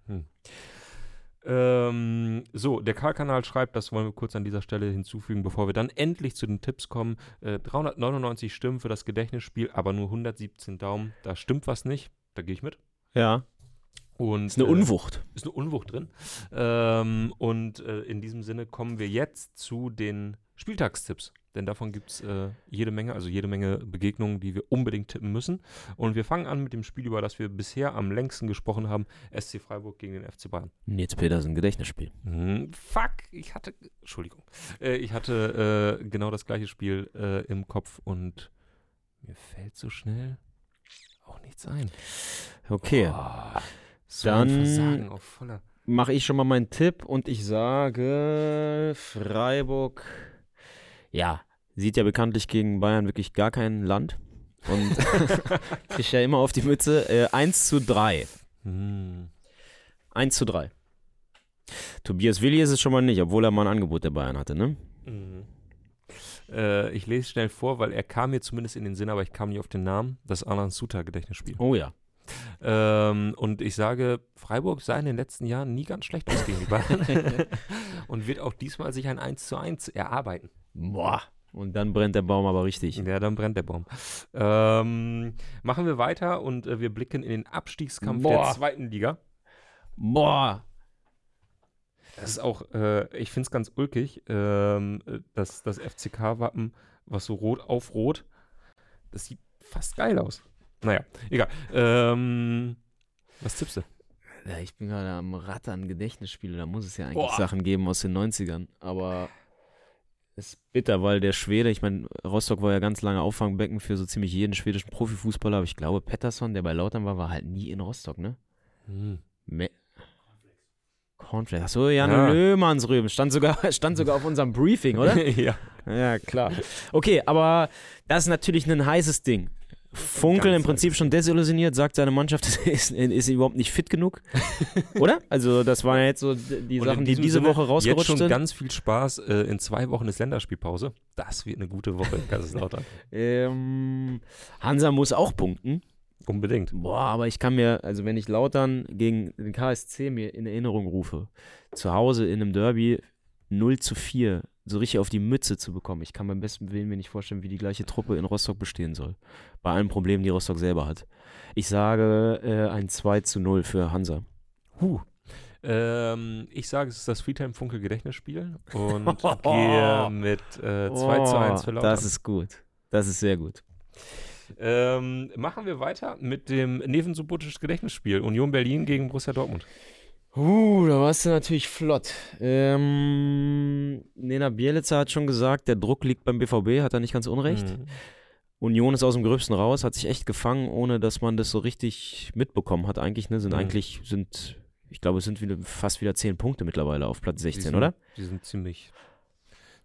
Ähm, so, der Karl-Kanal schreibt, das wollen wir kurz an dieser Stelle hinzufügen, bevor wir dann endlich zu den Tipps kommen. Äh, 399 Stimmen für das Gedächtnisspiel, aber nur 117 Daumen. Da stimmt was nicht. Da gehe ich mit.
Ja.
Und,
Ist eine
äh,
Unwucht.
ist eine Unwucht drin. Ähm, und äh, in diesem Sinne kommen wir jetzt zu den Spieltagstipps. Denn davon gibt es äh, jede Menge, also jede Menge Begegnungen, die wir unbedingt tippen müssen. Und wir fangen an mit dem Spiel, über das wir bisher am längsten gesprochen haben: SC Freiburg gegen den FC Bayern.
Nils Petersen, Gedächtnisspiel.
Hm, fuck, ich hatte, Entschuldigung, äh, ich hatte äh, genau das gleiche Spiel äh, im Kopf und mir fällt so schnell auch nichts ein.
Okay.
Boah, so
Dann-. Mache ich schon mal meinen Tipp und ich sage Freiburg. Ja, sieht ja bekanntlich gegen Bayern wirklich gar kein Land. Und (laughs) (laughs) kriegt ja immer auf die Mütze. Äh, 1 zu 3.
Hm.
1 zu 3. Tobias Willi ist es schon mal nicht, obwohl er mal ein Angebot der Bayern hatte, ne?
Mhm. Äh, ich lese schnell vor, weil er kam mir zumindest in den Sinn, aber ich kam nicht auf den Namen. Das Alan Suter Gedächtnisspiel.
Oh ja.
Ähm, und ich sage, Freiburg sah in den letzten Jahren nie ganz schlecht aus gegen die Bayern. (laughs) und wird auch diesmal sich ein 1 zu 1 erarbeiten.
Boah. Und dann brennt der Baum aber richtig.
Ja, dann brennt der Baum. Ähm, machen wir weiter und äh, wir blicken in den Abstiegskampf der
Boah.
zweiten Liga.
Boah.
Das ist auch, äh, ich finde es ganz ulkig, ähm, äh, dass das FCK-Wappen, was so rot auf rot, das sieht fast geil aus. Naja, egal. Ähm, was tippst du?
Ja, ich bin gerade am Rattern Gedächtnisspiele. Da muss es ja eigentlich
Boah.
Sachen geben aus den 90ern. Aber ist bitter, weil der Schwede, ich meine, Rostock war ja ganz lange Auffangbecken für so ziemlich jeden schwedischen Profifußballer. Aber ich glaube, Pettersson, der bei Lautern war, war halt nie in Rostock, ne?
Hm.
Me Cornflakes. Achso, Jan
Ja.
Löhmannsrüben. Stand sogar, (laughs) stand sogar auf unserem Briefing, oder? (laughs)
ja.
Ja, klar. Okay, aber das ist natürlich ein heißes Ding. Funkel
Ganz
im Prinzip schon desillusioniert, sagt seine Mannschaft (laughs) ist, ist überhaupt nicht fit genug. (laughs) Oder? Also, das waren ja jetzt so die
Und
Sachen, die diese
Sinne
Woche rausgerutscht
Jetzt schon
sind.
ganz viel Spaß. Äh, in zwei Wochen ist Länderspielpause. Das wird eine gute Woche in (laughs) Kaiserslautern.
Ähm, Hansa muss auch punkten.
Unbedingt.
Boah, aber ich kann mir, also wenn ich Lautern gegen den KSC mir in Erinnerung rufe, zu Hause in einem Derby 0 zu 4 so richtig auf die Mütze zu bekommen. Ich kann beim besten Willen mir nicht vorstellen, wie die gleiche Truppe in Rostock bestehen soll. Bei allen Problemen, die Rostock selber hat. Ich sage äh, ein 2 zu 0 für Hansa.
Huh. Ähm, ich sage, es ist das Freetime Funkel Gedächtnisspiel und (laughs) gehe mit äh, 2 zu 1 für Lautern.
Oh, Das ist gut. Das ist sehr gut.
Ähm, machen wir weiter mit dem Nevensubotisch Gedächtnisspiel. Union Berlin gegen Borussia Dortmund.
Uh, da warst du natürlich flott. Ähm, Nena Bielica hat schon gesagt, der Druck liegt beim BVB, hat er nicht ganz unrecht.
Mhm.
Union ist aus dem Gröbsten raus, hat sich echt gefangen, ohne dass man das so richtig mitbekommen hat. Eigentlich, ne, sind
Mhm.
eigentlich, sind, ich glaube, es sind wieder, fast wieder 10 Punkte mittlerweile auf Platz
Die
16,
sind,
oder?
Die sind ziemlich,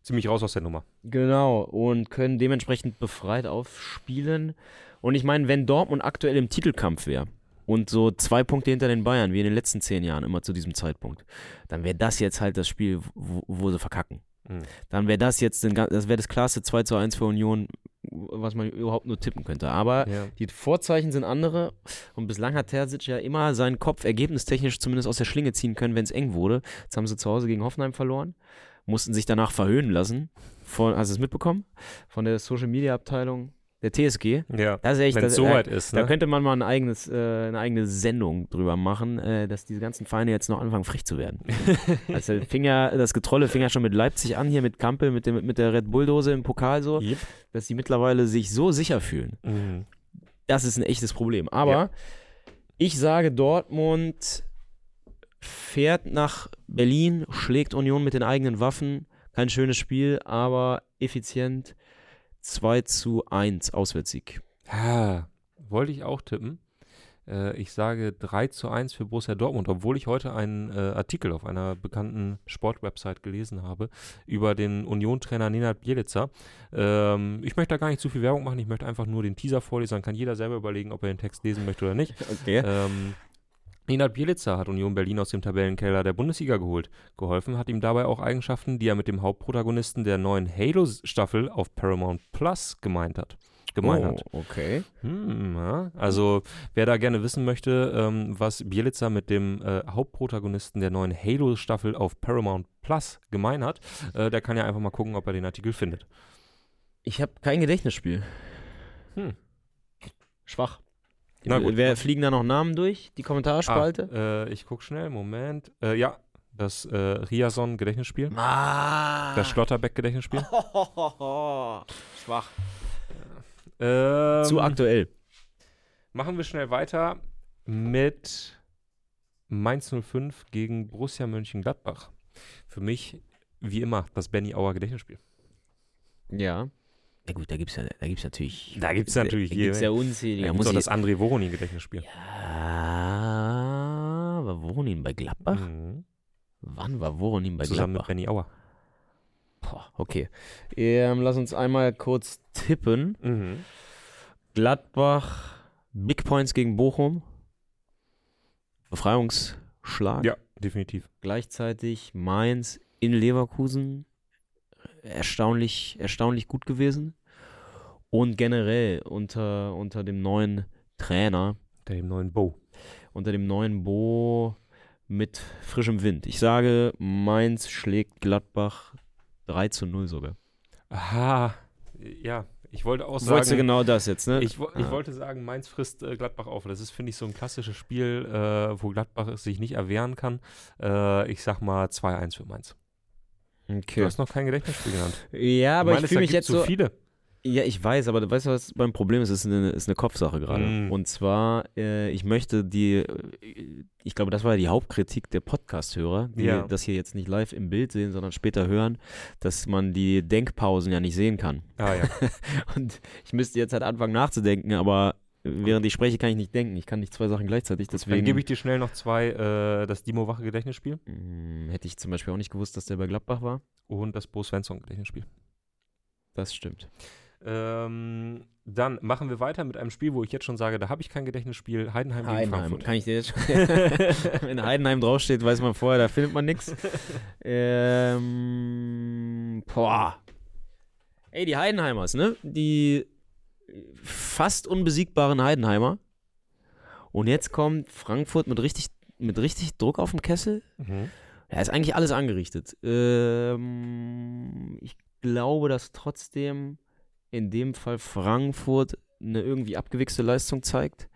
ziemlich raus aus der Nummer.
Genau, und können dementsprechend befreit aufspielen. Und ich meine, wenn Dortmund aktuell im Titelkampf wäre und so zwei Punkte hinter den Bayern, wie in den letzten zehn Jahren, immer zu diesem Zeitpunkt, dann wäre das jetzt halt das Spiel, wo, wo sie verkacken.
Mhm.
Dann wäre das jetzt, den, das wäre das klarste 2 zu 1 für Union, was man überhaupt nur tippen könnte. Aber
Ja.
die Vorzeichen sind andere und bislang hat Terzic ja immer seinen Kopf ergebnistechnisch zumindest aus der Schlinge ziehen können, wenn es eng wurde. Jetzt haben sie zu Hause gegen Hoffenheim verloren, mussten sich danach verhöhnen lassen. Von, hast du es mitbekommen? Von der Social Media Abteilung der TSG.
ja.
Das ist echt,
Wenn es
da,
soweit ist.
da
Ne?
könnte man mal ein eigenes, äh, eine eigene Sendung drüber machen, äh, dass diese ganzen Vereine jetzt noch anfangen, frech zu werden. (laughs) also fing ja, das Getrolle fing ja schon mit Leipzig an, hier mit Kampel, mit, dem, mit der Red Bull-Dose im Pokal so,
Yep.
dass sie mittlerweile sich so sicher fühlen.
Mhm.
Das ist ein echtes Problem. Aber Ich sage, Dortmund fährt nach Berlin, schlägt Union mit den eigenen Waffen. Kein schönes Spiel, aber effizient. 2 zu 1 Auswärtssieg.
Ja, wollte ich auch tippen. Äh, ich sage 3 zu 1 für Borussia Dortmund, obwohl ich heute einen äh, Artikel auf einer bekannten Sportwebsite gelesen habe über den Union-Trainer Nenad Bielica. Ähm, ich möchte da gar nicht zu viel Werbung machen, ich möchte einfach nur den Teaser vorlesen, dann kann jeder selber überlegen, ob er den Text lesen möchte oder nicht. (laughs)
Okay.
Ähm, Nenad Bielica hat Union Berlin aus dem Tabellenkeller der Bundesliga geholt. Geholfen hat ihm dabei auch Eigenschaften, die er mit dem Hauptprotagonisten der neuen Halo-Staffel auf Paramount Plus gemeint hat. Gemeint hat.
oh, okay.
Hm, ja. Also, wer da gerne wissen möchte, ähm, was Bielica mit dem äh, Hauptprotagonisten der neuen Halo-Staffel auf Paramount Plus gemeint hat, äh, der kann ja einfach mal gucken, ob er den Artikel findet.
Ich habe kein Gedächtnisspiel.
Hm.
Schwach.
Na gut.
Wer fliegen da noch Namen durch? Die Kommentarspalte?
Ah, äh, ich guck schnell, Moment. Äh, ja, das äh, Riason-Gedächtnisspiel.
Ah.
Das Schlotterbeck-Gedächtnisspiel. (laughs)
Schwach.
Ähm,
Zu aktuell.
Machen wir schnell weiter mit Mainz 05 gegen Borussia Mönchengladbach. Für mich, wie immer, das Benny Auer Gedächtnisspiel.
Ja. Ja gut, da gibt es ja, da gibt's natürlich.
Da gibt's natürlich
da
hier-
gibt's ja unzählige.
Da
Da muss
auch das André Voronin Gedächtnisspiel.
ja, war Voronin bei Gladbach?
Mhm.
Wann war Voronin bei
Zusammen mit
Gladbach?
Benny Auer.
Boah, okay. Ähm, lass uns einmal kurz tippen.
Mhm.
Gladbach, Big Points gegen Bochum. Befreiungsschlag.
Ja, definitiv.
Gleichzeitig Mainz in Leverkusen. Erstaunlich, erstaunlich gut gewesen. Und generell unter, unter dem neuen Trainer,
Der dem neuen Bo.
unter dem neuen Bo mit frischem Wind. Ich sage, Mainz schlägt Gladbach 3 zu 0 sogar.
Aha. Ja, ich wollte auch
Wolltest du
sagen.
genau das jetzt, ne?
Ich, ich
Ah.
wollte sagen, Mainz frisst äh, Gladbach auf. Das ist, finde ich, so ein klassisches Spiel, äh, wo Gladbach sich nicht erwehren kann. Äh, ich sag mal 2-1 für Mainz. Du
okay.
hast noch kein Gedächtnisspiel genannt.
Ja, aber
Du
ich
meinst,
fühle mich jetzt so.
viele.
Ja, ich weiß, aber du weißt du, was mein Problem ist? Es ist eine, ist eine Kopfsache gerade.
Mm.
Und zwar, äh, ich möchte die, äh, ich glaube, das war ja die Hauptkritik der Podcast-Hörer, die
Ja.
das hier jetzt nicht live im Bild sehen, sondern später hören, dass man die Denkpausen ja nicht sehen kann.
Ah ja. (laughs)
Und ich müsste jetzt halt anfangen nachzudenken, aber während ich spreche, kann ich nicht denken. Ich kann nicht zwei Sachen gleichzeitig,
Dann
deswegen
gebe ich dir schnell noch zwei, äh, das Dimo Wache Gedächtnisspiel
Mm, hätte ich zum Beispiel auch nicht gewusst, dass der bei Gladbach war.
und das Bo Svensson Gedächtnisspiel.
Das stimmt.
Ähm, dann machen wir weiter mit einem Spiel, wo ich jetzt schon sage, da habe ich kein Gedächtnisspiel. Heidenheim, gegen
Heidenheim,
Frankfurt.
kann ich dir jetzt schon. (laughs) Wenn Heidenheim draufsteht, weiß man vorher, da findet man nichts. Ähm, boah. Ey, die Heidenheimers, ne? Die fast unbesiegbaren Heidenheimer. Und jetzt kommt Frankfurt mit richtig, mit richtig Druck auf dem Kessel.
Mhm.
Ja, ist eigentlich alles angerichtet. Ähm, ich glaube, dass trotzdem in dem Fall Frankfurt eine irgendwie abgewichste Leistung zeigt.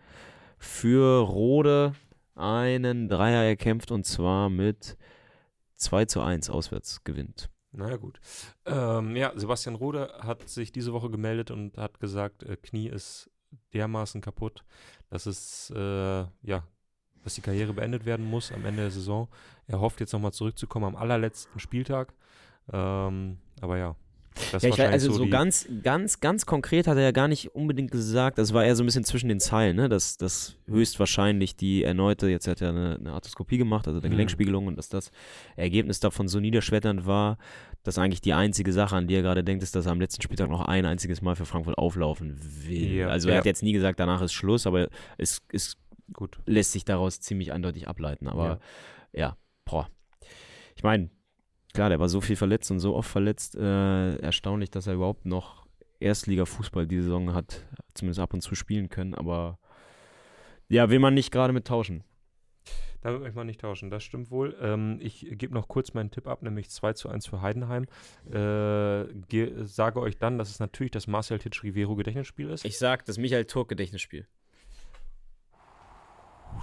Für Rode einen Dreier erkämpft und zwar mit 2 zu 1 auswärts gewinnt.
Naja, gut. Ähm, ja, Sebastian Rode hat sich diese Woche gemeldet und hat gesagt, äh, Knie ist dermaßen kaputt, dass es, äh, ja, dass die Karriere beendet werden muss am Ende der Saison. Er hofft jetzt nochmal zurückzukommen am allerletzten Spieltag. Ähm, aber ja, das
Ja, ich weiß, also so,
die,
ganz, ganz, ganz konkret hat er ja gar nicht unbedingt gesagt, das war eher so ein bisschen zwischen den Zeilen, ne? dass das höchstwahrscheinlich die erneute, jetzt hat er eine, eine Arthroskopie gemacht, also eine
Mhm.
Gelenkspiegelung und dass das Ergebnis davon so niederschmetternd war, dass eigentlich die einzige Sache, an die er gerade denkt, ist, dass er am letzten Spieltag noch ein einziges Mal für Frankfurt auflaufen will.
Ja,
also er
ja.
hat jetzt nie gesagt, danach ist Schluss, aber es, es
gut.
lässt sich daraus ziemlich eindeutig ableiten. Aber ja, boah. Ich meine, klar, der war so viel verletzt und so oft verletzt. Äh, erstaunlich, dass er überhaupt noch Erstliga-Fußball die Saison hat, zumindest ab und zu spielen können. Aber ja, will man nicht gerade mit tauschen.
Damit möchte man nicht tauschen, das stimmt wohl. Ähm, ich gebe noch kurz meinen Tipp ab, nämlich 2 zu 1 für Heidenheim. Äh, ge- sage euch dann, dass es natürlich das Marcel Titsch Rivero Gedächtnisspiel ist.
Ich sag das Michael Turk Gedächtnisspiel.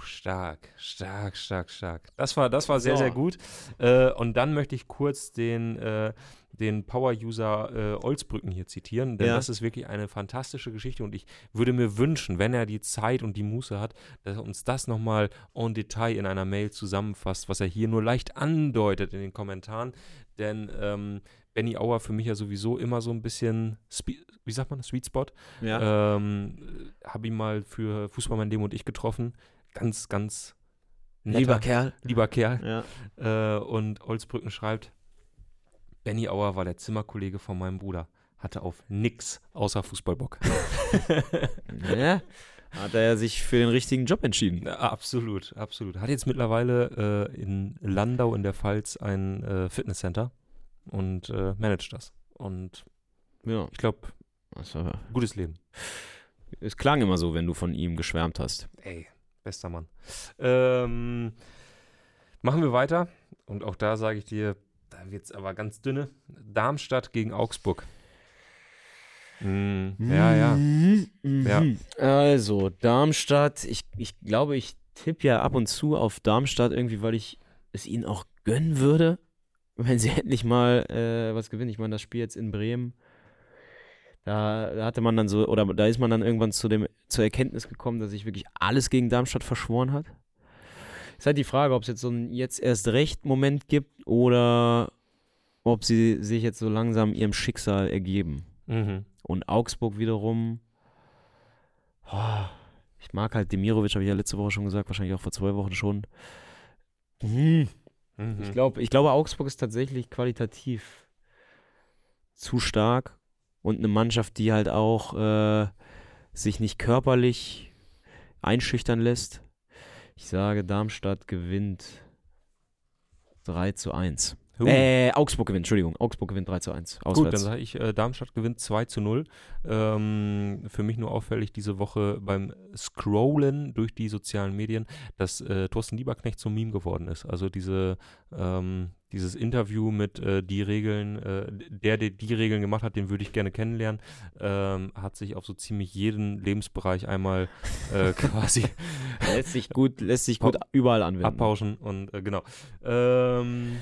Stark, stark, stark, stark. Das war, das war sehr,
So.
sehr gut. Äh, und dann möchte ich kurz den, äh, den Power-User äh, Olsbrücken hier zitieren, denn
Ja.
das ist wirklich eine fantastische Geschichte und ich würde mir wünschen, wenn er die Zeit und die Muße hat, dass er uns das nochmal en Detail in einer Mail zusammenfasst, was er hier nur leicht andeutet in den Kommentaren. Denn ähm, Benny Auer für mich ja sowieso immer so ein bisschen, Spe wie sagt man, Sweet Spot.
Ja.
Ähm, habe ihn mal für Fußballmann Demo und ich getroffen. Ganz, ganz netter,
Lieber Kerl.
lieber Kerl.
Ja.
Äh, und Olsbrücken schreibt, Benny Auer war der Zimmerkollege von meinem Bruder. Hatte auf nix außer Fußballbock. (laughs)
ja. Hat er sich für den richtigen Job entschieden.
Ja, absolut, absolut. Hat jetzt mittlerweile äh, in Landau in der Pfalz ein äh, Fitnesscenter und äh, managt das. Und
Ja.
ich glaube,
Das war,
gutes Leben.
es klang immer so, wenn du von ihm geschwärmt hast.
Ey, bester Mann. Ähm, machen wir weiter. Und auch da sage ich dir, da wird es aber ganz dünne. Darmstadt gegen Augsburg. Mm, ja, ja. Ja.
Also, Darmstadt, ich, ich glaube, ich tippe ja ab und zu auf Darmstadt irgendwie, weil ich es ihnen auch gönnen würde, wenn sie (laughs) endlich mal äh, was gewinnen. Ich meine, das Spiel jetzt in Bremen, da, hatte man dann so, oder da ist man dann irgendwann zu dem, zur Erkenntnis gekommen, dass sich wirklich alles gegen Darmstadt verschworen hat. Ist halt die Frage, ob es jetzt so einen jetzt erst recht Moment gibt oder ob sie sich jetzt so langsam ihrem Schicksal ergeben.
Mhm.
Und Augsburg wiederum, oh, ich mag halt Demirovic, habe ich ja letzte Woche schon gesagt, wahrscheinlich auch vor zwei Wochen schon. Hm.
Mhm.
Ich, glaub, ich glaube, Augsburg ist tatsächlich qualitativ zu stark und eine Mannschaft, die halt auch äh, sich nicht körperlich einschüchtern lässt. Ich sage, Darmstadt gewinnt 3 zu 1.
Huh.
Äh, Augsburg gewinnt, Entschuldigung. Augsburg gewinnt 3 zu 1.
Gut, dann
Auswärts.
sage ich, äh, Darmstadt gewinnt 2 zu 0. Ähm, für mich nur auffällig diese Woche beim Scrollen durch die sozialen Medien, dass äh, Thorsten Lieberknecht zum Meme geworden ist. Also diese, ähm, dieses Interview mit äh, die Regeln, äh, der, der die Regeln gemacht hat, den würde ich gerne kennenlernen, ähm, hat sich auf so ziemlich jeden Lebensbereich einmal äh, (laughs) quasi
lässt sich gut, lässt sich gut überall anwenden.
abpauschen und äh, genau. Ähm,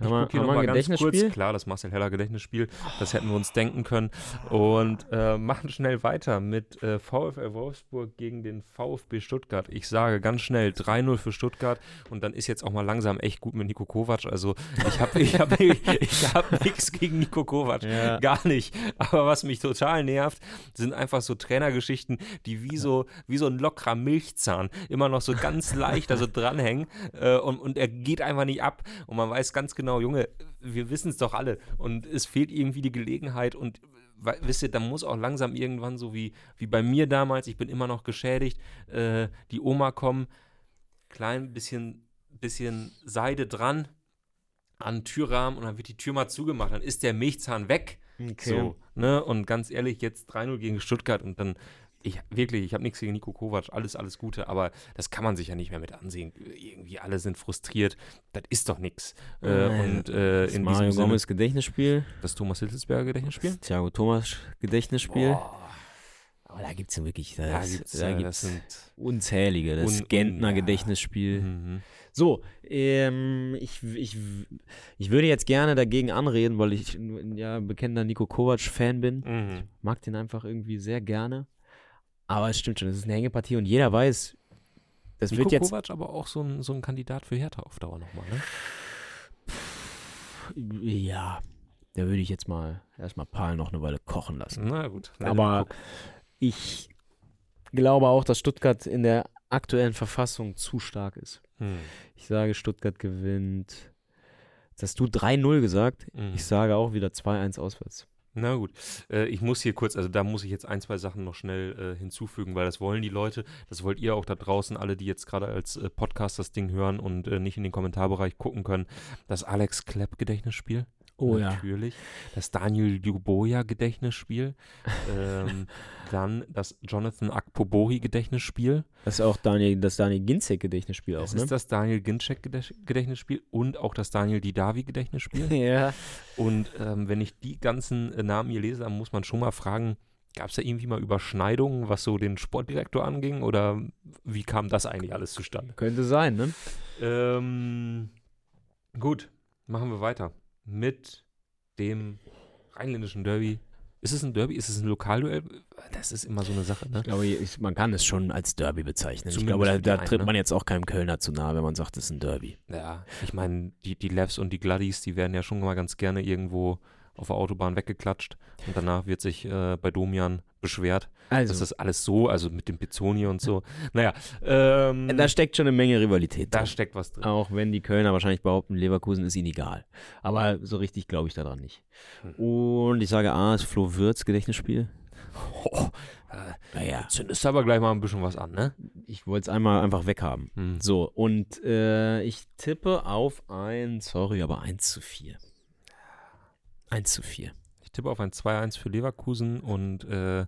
Haben wir-
hier
haben
noch
wir
mal
ein
ganz kurz. Klar, das Marcel Heller Gedächtnisspiel, das hätten wir uns denken können. Und äh, machen schnell weiter mit äh, VfL Wolfsburg gegen den VfB Stuttgart. Ich sage ganz schnell 3-0 für Stuttgart und dann ist jetzt auch mal langsam echt gut mit Nico Kovac. Also ich habe ich hab, (laughs) ich hab nichts gegen Nico Kovac.
Ja.
Gar nicht. Aber was mich total nervt, sind einfach so Trainergeschichten, die wie so, wie so ein lockerer Milchzahn immer noch so ganz leicht da so dranhängen äh, und, und er geht einfach nicht ab. Und man weiß ganz genau, Junge, wir wissen es doch alle. Und es fehlt irgendwie die Gelegenheit und wisst ihr, da muss auch langsam irgendwann so wie, wie bei mir damals, ich bin immer noch geschädigt, äh, die Oma kommen, klein bisschen, bisschen Seide dran an den Türrahmen und dann wird die Tür mal zugemacht, dann ist der Milchzahn weg. So, ne? Und ganz ehrlich, jetzt 3-0 gegen Stuttgart und dann, ich wirklich, ich habe nichts gegen Nico Kovac, alles, alles Gute, aber das kann man sich ja nicht mehr mit ansehen. Irgendwie alle sind frustriert, das ist doch nichts. Äh, und äh,
das
in
Mario Gomez Gedächtnisspiel,
das Thomas Hitzelsberger Gedächtnisspiel?
das Thiago Thomas Gedächtnisspiel.
Boah,
Aber da gibt es ja wirklich, da,
da ja,
gibt's
das sind
unzählige. Das
Un-
Gentner
ja.
Gedächtnisspiel.
mhm.
So, ähm, ich, ich, ich würde jetzt gerne dagegen anreden, weil ich ein ja, bekennender Nico Kovac-Fan bin.
Mhm.
Mag den einfach irgendwie sehr gerne. Aber es stimmt schon, es ist eine Hängepartie und jeder weiß, das
Nico
wird jetzt.
Kovac aber auch so ein, so ein Kandidat für Hertha auf Dauer nochmal, ne?
Ja, da würde ich jetzt mal erstmal Paul noch eine Weile kochen lassen.
Na gut.
Aber ich glaube auch, dass Stuttgart in der aktuellen Verfassung zu stark ist.
Hm.
Ich sage, Stuttgart gewinnt. Jetzt hast du 3-0 gesagt.
Mhm.
Ich sage auch wieder 2-1 auswärts.
Na gut, äh, ich muss hier kurz, also da muss ich jetzt ein, zwei Sachen noch schnell äh, hinzufügen, weil das wollen die Leute, das wollt ihr auch da draußen, alle, die jetzt gerade als äh, Podcast das Ding hören und äh, nicht in den Kommentarbereich gucken können. Das Alex Klepp Gedächtnisspiel.
Oh
Natürlich. Das Daniel Duboya Gedächtnisspiel. (laughs) ähm, dann das Jonathan Akpobori Gedächtnisspiel.
Das ist auch Daniel, das Daniel Ginzek Gedächtnisspiel auch,
Das
ne?
ist das Daniel Gedächt- Gedächtnisspiel und auch das Daniel Didavi Gedächtnisspiel. (laughs)
ja.
Und ähm, wenn ich die ganzen äh, Namen hier lese, dann muss man schon mal fragen, Gab es da irgendwie mal Überschneidungen, was so den Sportdirektor anging? Oder wie kam das eigentlich alles zustande?
Könnte sein, ne?
Ähm, gut, machen wir weiter mit dem rheinländischen Derby. Ist es ein Derby? Ist es ein Lokalduell? Das ist immer so eine Sache, ne?
Ich glaube, ich, man kann es schon als Derby bezeichnen.
Zumindest
ich glaube, da, da
einen,
tritt
ne?
man jetzt auch keinem Kölner zu nahe, wenn man sagt, es ist ein Derby.
Ja, ich meine, die, die Levs und die Gladdies, die werden ja schon mal ganz gerne irgendwo auf der Autobahn weggeklatscht und danach wird sich äh, bei Domian beschwert,
Also,
das alles so, also mit dem Pizzoni und so. (laughs) Naja, ähm,
da steckt schon eine Menge Rivalität
da
drin.
steckt was drin.
Auch wenn die Kölner wahrscheinlich behaupten, Leverkusen ist ihnen egal. Aber so richtig glaube ich daran nicht.
Hm.
Und ich sage A, ist Flo Würz Gedächtnisspiel. (laughs)
Oh, äh,
Naja,
zündest aber gleich mal ein bisschen was an, ne?
ich wollte es einmal einfach weghaben.
Hm.
So, und äh, ich tippe auf ein, sorry, aber 1 zu 4. 1 zu 4.
Ich tippe auf ein 2-1 für Leverkusen und äh,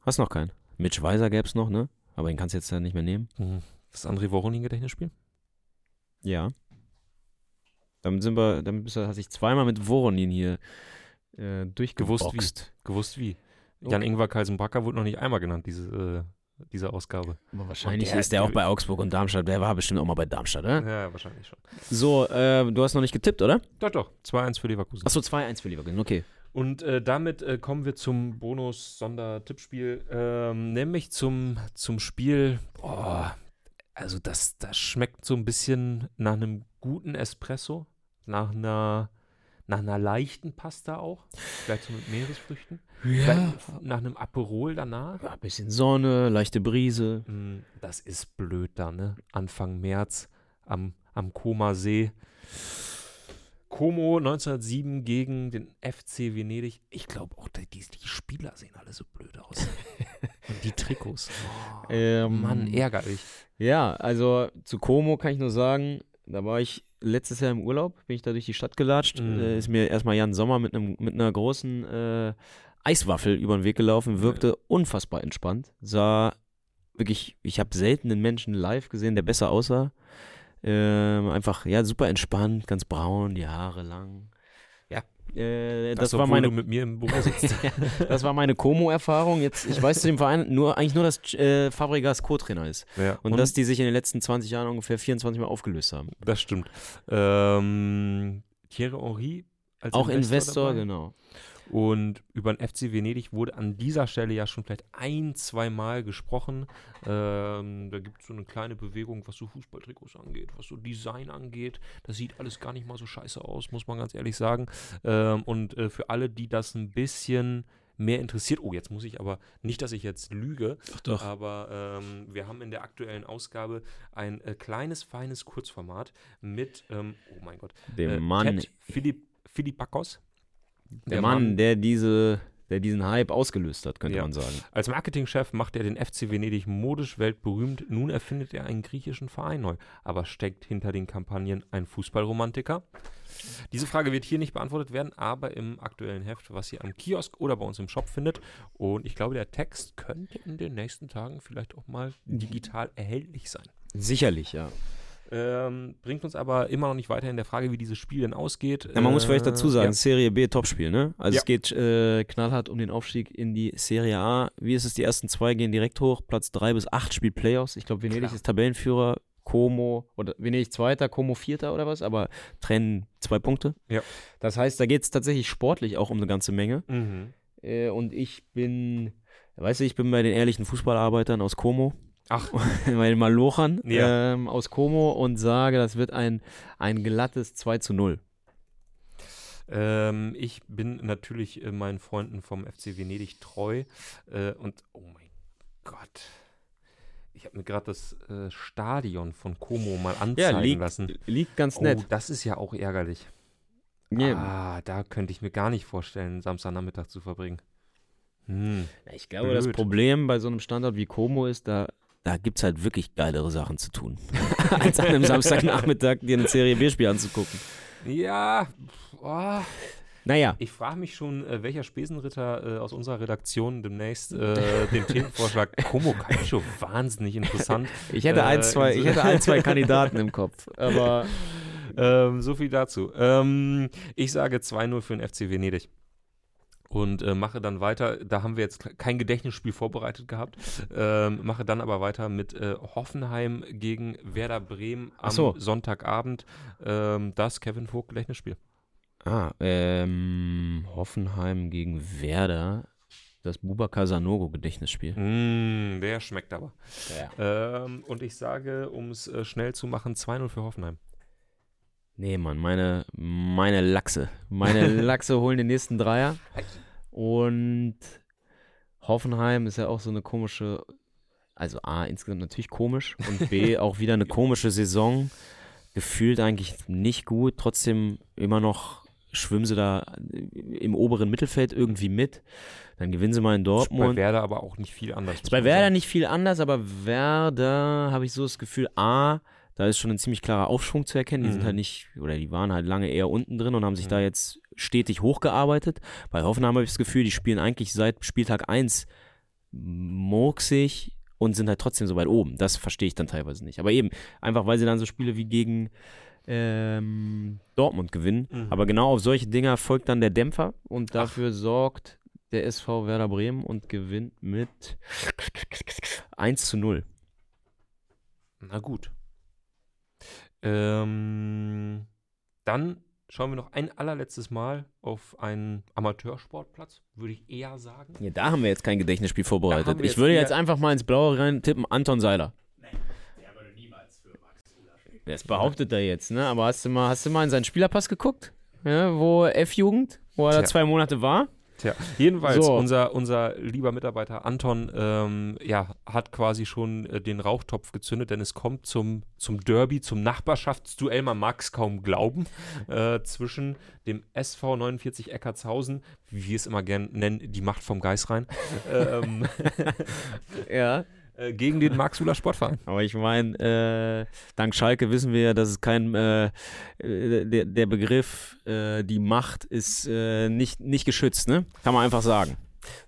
Hast noch keinen? Mitch Weiser gäbe es noch, ne? Aber den kannst du jetzt ja nicht mehr nehmen.
hm, das André Voronin-Gedächtnisspiel.
Ja. Dann sind wir, dann bist du, hast ich zweimal mit Voronin hier äh, durchgewusst.
Gewusst Gewusst wie. Jan
Okay.
Ingvar Kaisenbacker wurde noch nicht einmal genannt, diese, äh, diese Ausgabe.
Aber wahrscheinlich
der-
ist der auch bei Augsburg und Darmstadt. Der war bestimmt auch mal bei Darmstadt, oder?
Ja, wahrscheinlich schon.
So, äh, du hast noch nicht getippt, oder?
Doch, doch. 2-1 für Leverkusen.
Achso, 2-1 für Leverkusen, okay.
Und äh, damit äh, kommen wir zum Bonus-Sondertippspiel, ähm, nämlich zum, zum Spiel. Oh, also das, das schmeckt so ein bisschen nach einem guten Espresso, nach einer, nach einer leichten Pasta auch, vielleicht so mit Meeresfrüchten, vielleicht nach einem Aperol danach.
Ja, bisschen Sonne, leichte Brise.
Mm, Das ist blöd da, ne? Anfang März am, am Koma See. Como 1907 gegen den FC Venedig. Ich glaube auch, die, die die Spieler sehen alle so blöd aus. (laughs) Und die Trikots. Oh,
Ähm,
Mann, ärgerlich.
Ja, also zu Como kann ich nur sagen, da war ich letztes Jahr im Urlaub, bin ich da durch die Stadt gelatscht.
Mm.
Äh, ist mir erstmal Jan Sommer mit, einem, mit einer großen äh, Eiswaffel über den Weg gelaufen, wirkte unfassbar entspannt. Sah wirklich, ich habe selten einen Menschen live gesehen, der besser aussah. Ähm, einfach, ja, super entspannt, ganz braun, die Haare lang. Äh, das, war
obwohl
meine
du mit mir im Büro sitzt. (laughs)
das war meine Como-Erfahrung. Jetzt, ich weiß zu dem Verein nur, eigentlich nur, dass äh, Fabregas Co-Trainer ist.
ja.
Und, dass die sich in den letzten 20 Jahren ungefähr 24 Mal aufgelöst haben.
das stimmt. Ähm, Thierry Henry als
Auch Investor,
dabei.
genau.
Und über den FC Venedig wurde an dieser Stelle ja schon vielleicht ein, zwei Mal gesprochen. Ähm, da gibt es so eine kleine Bewegung, was so Fußballtrikots angeht, was so Design angeht. Das sieht alles gar nicht mal so scheiße aus, muss man ganz ehrlich sagen. Ähm, und äh, für alle, die das ein bisschen mehr interessiert, oh, jetzt muss ich aber nicht, dass ich jetzt lüge,
Doch.
aber ähm, wir haben in der aktuellen Ausgabe ein äh, kleines, feines Kurzformat mit, ähm, oh mein Gott,
Dem
äh,
Mann,
Ted Philipp, Philippakos.
Der Mann, der diese, der diesen Hype ausgelöst hat, könnte
Ja.
man sagen.
Als Marketingchef macht er den FC Venedig modisch weltberühmt. Nun erfindet er einen griechischen Verein neu. Aber steckt hinter den Kampagnen ein Fußballromantiker? Diese Frage wird hier nicht beantwortet werden, aber im aktuellen Heft, was ihr am Kiosk oder bei uns im Shop findet. Und ich glaube, der Text könnte in den nächsten Tagen vielleicht auch mal digital erhältlich sein.
Sicherlich, ja.
Ähm, bringt uns aber immer noch nicht weiter in der Frage, wie dieses Spiel denn ausgeht.
ja man muss vielleicht
Äh,
dazu sagen,
ja.
Serie B Topspiel, ne? Also
Ja.
es geht äh, knallhart um den Aufstieg in die Serie A. Wie ist es? Die ersten zwei gehen direkt hoch. Platz drei bis acht spielt Playoffs. Ich glaube, Venedig
Klar.
ist Tabellenführer. Como, oder Venedig Zweiter, Como Vierter oder was, aber trennen zwei Punkte.
Ja.
Das heißt, da geht es tatsächlich sportlich auch um eine ganze Menge.
Mhm.
Äh, und ich bin, weißt du, ich bin bei den ehrlichen Fußballarbeitern aus Como,
Ach, (laughs)
bei den Malochern
Ja.
ähm, aus Como und sage, das wird ein, ein glattes 2 zu 0.
Ähm, ich bin natürlich äh, meinen Freunden vom FC Venedig treu. Äh, und oh mein Gott. Ich habe mir gerade das äh, Stadion von Como mal anzeigen
liegt,
lassen.
liegt ganz
Oh,
nett.
das ist ja auch ärgerlich.
Ja,
Ah, da könnte ich mir gar nicht vorstellen, Samstagnachmittag zu verbringen. Hm.
ich glaube, das
blöd.
Problem bei so einem Standort wie Como ist, da, da gibt es halt wirklich geilere Sachen zu tun, (laughs) als an einem Samstagnachmittag dir ein Serie B-Spiel anzugucken.
Ja, oh.
Naja,
ich frage mich schon, äh, welcher Spesenritter äh, aus unserer Redaktion demnächst äh, den Themenvorschlag (laughs) Como Calcio wahnsinnig interessant.
ich hätte, ein,
Äh,
zwei, ich hätte ein, zwei Kandidaten im Kopf, aber (laughs)
Ähm, so viel dazu. Ähm, ich sage 2-0 für den FC Venedig. Und äh, mache dann weiter. Da haben wir jetzt kein Gedächtnisspiel vorbereitet gehabt. Ähm, mache dann aber weiter mit äh, Hoffenheim gegen Werder Bremen am
so.
Sonntagabend. Ähm, das Kevin Vogt Gedächtnisspiel.
Ah, ähm, Hoffenheim gegen Werder. Das Bubakar Sanogo Gedächtnisspiel.
Mm, der schmeckt aber.
Ja.
Ähm, und ich sage, um es äh, schnell zu machen, 2-0 für Hoffenheim.
Nee, Mann, meine, meine Lachse. Meine (laughs) Lachse holen den nächsten Dreier. Und Hoffenheim ist ja auch so eine komische, also A, insgesamt natürlich komisch und B, (laughs) auch wieder eine komische Saison. Gefühlt eigentlich nicht gut, trotzdem immer noch schwimmen sie da im oberen Mittelfeld irgendwie mit. Dann gewinnen sie mal in
Ist bei
Dortmund.
Werder aber auch nicht viel anders.
Ist bei Werder nicht viel anders, aber Werder habe ich so das Gefühl, A, da ist schon ein ziemlich klarer Aufschwung zu erkennen. Die sind
Mhm.
halt nicht, oder die waren halt lange eher unten drin und haben sich
Mhm.
da jetzt stetig hochgearbeitet. Bei Hoffenheim habe ich das Gefühl, die spielen eigentlich seit Spieltag 1 murksig und sind halt trotzdem so weit oben. Das verstehe ich dann teilweise nicht. Aber eben, einfach weil sie dann so Spiele wie gegen ähm, Dortmund gewinnen.
Mhm.
Aber genau auf solche Dinger folgt dann der Dämpfer und dafür sorgt der SV Werder Bremen und gewinnt mit 1 zu 0.
Na gut. Ähm, dann schauen wir noch ein allerletztes Mal auf einen Amateursportplatz, würde ich eher sagen.
Ja, da haben wir jetzt kein Gedächtnisspiel vorbereitet. Ich würde jetzt einfach mal ins Blaue rein tippen, Anton Seiler. Das behauptet er jetzt, ne? Aber hast du mal, hast du mal in seinen Spielerpass geguckt? Ja, wo F-Jugend, wo er da
Tja.
zwei Monate war?
Tja, jedenfalls,
So.
unser, unser lieber Mitarbeiter Anton ähm, ja, hat quasi schon äh, den Rauchtopf gezündet, denn es kommt zum, zum Derby, zum Nachbarschaftsduell, man mag es kaum glauben, äh, zwischen dem SV 49 Eckartshausen, wie wir es immer gern nennen, die Macht vom Geisrhein, (laughs) ähm,
Ja.
Äh, gegen den Marxuler Sportverein.
Aber ich meine, äh, dank Schalke wissen wir ja, dass es kein, äh, äh, der, der Begriff, äh, die Macht ist nicht, nicht geschützt, ne? Kann man einfach sagen.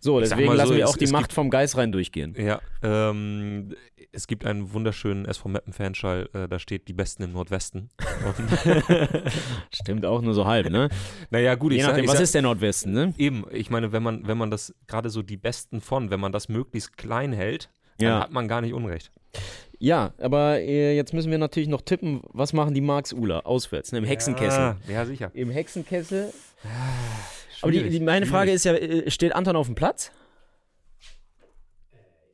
So,
sag
deswegen
mal
lassen
so,
wir auch die Macht
gibt-
vom Geist rein durchgehen.
Ja, ähm, es gibt einen wunderschönen SV Meppen-Fanschall, äh, da steht die Besten im Nordwesten. (laughs) (laughs)
Stimmt auch nur so halb, ne?
naja, gut,
Je
ich sag,
nachdem,
ich
was
sag,
ist der Nordwesten, ne?
Eben, ich meine, wenn man, wenn man das gerade so die Besten von, wenn man das möglichst klein hält, dann
Ja.
hat man gar nicht Unrecht.
Ja, aber äh, jetzt müssen wir natürlich noch tippen, was machen die Marx Uller auswärts, ne? Im Hexenkessel.
Ja, ja sicher.
Im Hexenkessel. Aber die, die, meine
schwierig.
Frage ist ja, äh, steht Anton auf dem Platz?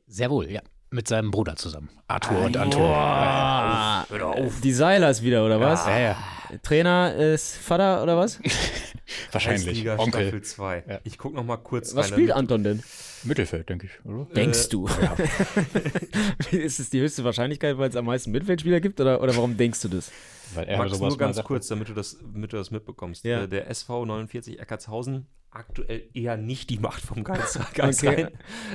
Sehr wohl, ja. Mit seinem Bruder zusammen. Arthur und Anton.
Boah. Die Seilers wieder, oder was?
Ja, ja.
Trainer ist Vater oder was? (laughs)
Wahrscheinlich.
Kreisliga
Onkel.
Staffel 2.
Ja.
Ich gucke noch mal kurz
Was
rein,
spielt Anton denn?
Mittelfeld, denke ich, oder?
Denkst du? (laughs) ist es die höchste Wahrscheinlichkeit, weil es am meisten Mittelfeldspieler gibt? Oder, oder warum denkst du das?
Weil er
Max,
sowas
nur ganz kurz, damit du das, damit du das mitbekommst.
Ja.
Äh, der SV 49 Eckartshausen, aktuell eher nicht die Macht vom Geist, (laughs) Geistrein,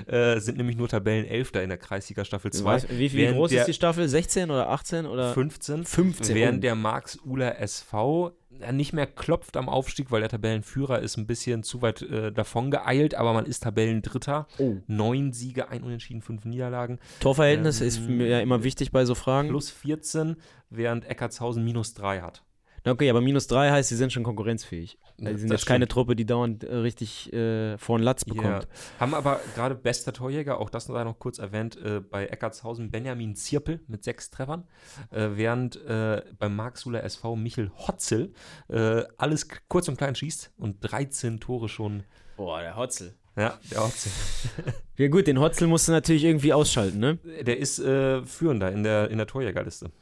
äh, sind nämlich nur Tabellenelfter in der Kreisliga Staffel 2.
Was, wie, wie groß ist die Staffel? 16 oder 18? Oder?
15.
15,
Während der Marx-Uler SV ja, nicht mehr klopft am Aufstieg, weil der Tabellenführer ist ein bisschen zu weit äh, davon geeilt, aber man ist Tabellendritter.
Oh.
Neun Siege, ein Unentschieden, fünf Niederlagen.
Torverhältnis
Ähm,
ist mir ja immer wichtig bei so Fragen.
Plus 14, während Eckartshausen minus 3 hat.
Okay, aber minus 3 heißt, sie sind schon konkurrenzfähig. Also sie sind
Das
jetzt keine. Truppe, die dauernd äh, richtig äh, vor den Latz
Ja.
bekommt.
Haben aber gerade bester Torjäger, auch das sei noch kurz erwähnt, äh, bei Eckartshausen Benjamin Zirpel mit sechs Treffern, äh, während äh, beim Marxuler SV Michel Hotzel äh, alles kurz und klein schießt und 13 Tore schon.
Boah, der Hotzel.
Ja, der Hotzel. (laughs)
Ja gut, den Hotzel musst du natürlich irgendwie ausschalten, ne?
Der ist äh, führender in der, in der Torjägerliste.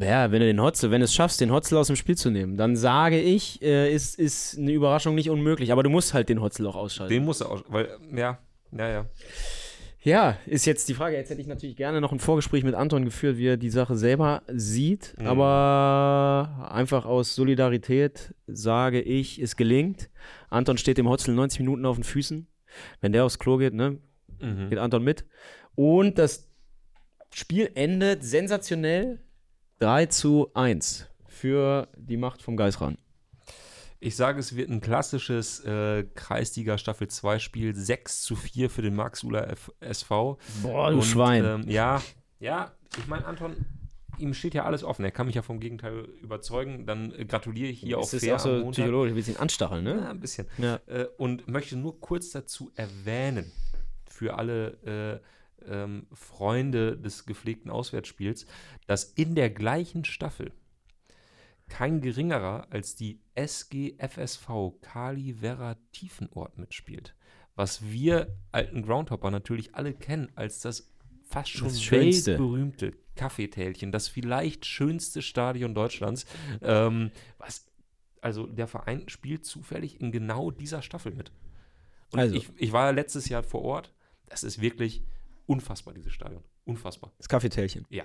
Ja, wenn du den Hotzel, wenn du es schaffst, den Hotzel aus dem Spiel zu nehmen, dann sage ich, äh, ist, ist eine Überraschung nicht unmöglich. Aber du musst halt den Hotzel auch ausschalten.
Den muss er auch, weil, ja, ja, ja.
Ja, ist jetzt die Frage. Jetzt hätte ich natürlich gerne noch ein Vorgespräch mit Anton geführt, wie er die Sache selber sieht.
Mhm.
Aber einfach aus Solidarität sage ich, es gelingt. Anton steht dem Hotzel 90 Minuten auf den Füßen. Wenn der aufs Klo geht, ne,
Mhm.
geht Anton mit. Und das Spiel endet sensationell 3 zu 1 für die Macht vom Geisran.
Ich sage, es wird ein klassisches äh, Kreisliga Staffel 2 Spiel, 6 zu 4 für den Marxuler F SV.
Boah, du
Und,
Schwein.
Ähm, ja, ja, ich meine, Anton, ihm steht ja alles offen. Er kann mich ja vom Gegenteil überzeugen. Dann äh, gratuliere ich hier auch
Es ist
fair
auch so psychologisch, willst ihn anstacheln,
Ja,
ne?
ein bisschen.
Ja.
Äh, und möchte nur kurz dazu erwähnen, für alle äh, ähm, Freunde des gepflegten Auswärtsspiels, dass in der gleichen Staffel kein geringerer als die SGFSV Kali Werra Tiefenort mitspielt. Was wir alten Groundhopper natürlich alle kennen als das fast schon
Das
weltberühmte Kaffeetälchen, das vielleicht schönste Stadion Deutschlands. Ähm, was, also der Verein spielt zufällig in genau dieser Staffel mit. Und
Also.
ich, ich war ja letztes Jahr vor Ort. Das ist wirklich unfassbar, dieses Stadion. Unfassbar.
Das Kaffeetälchen.
Ja.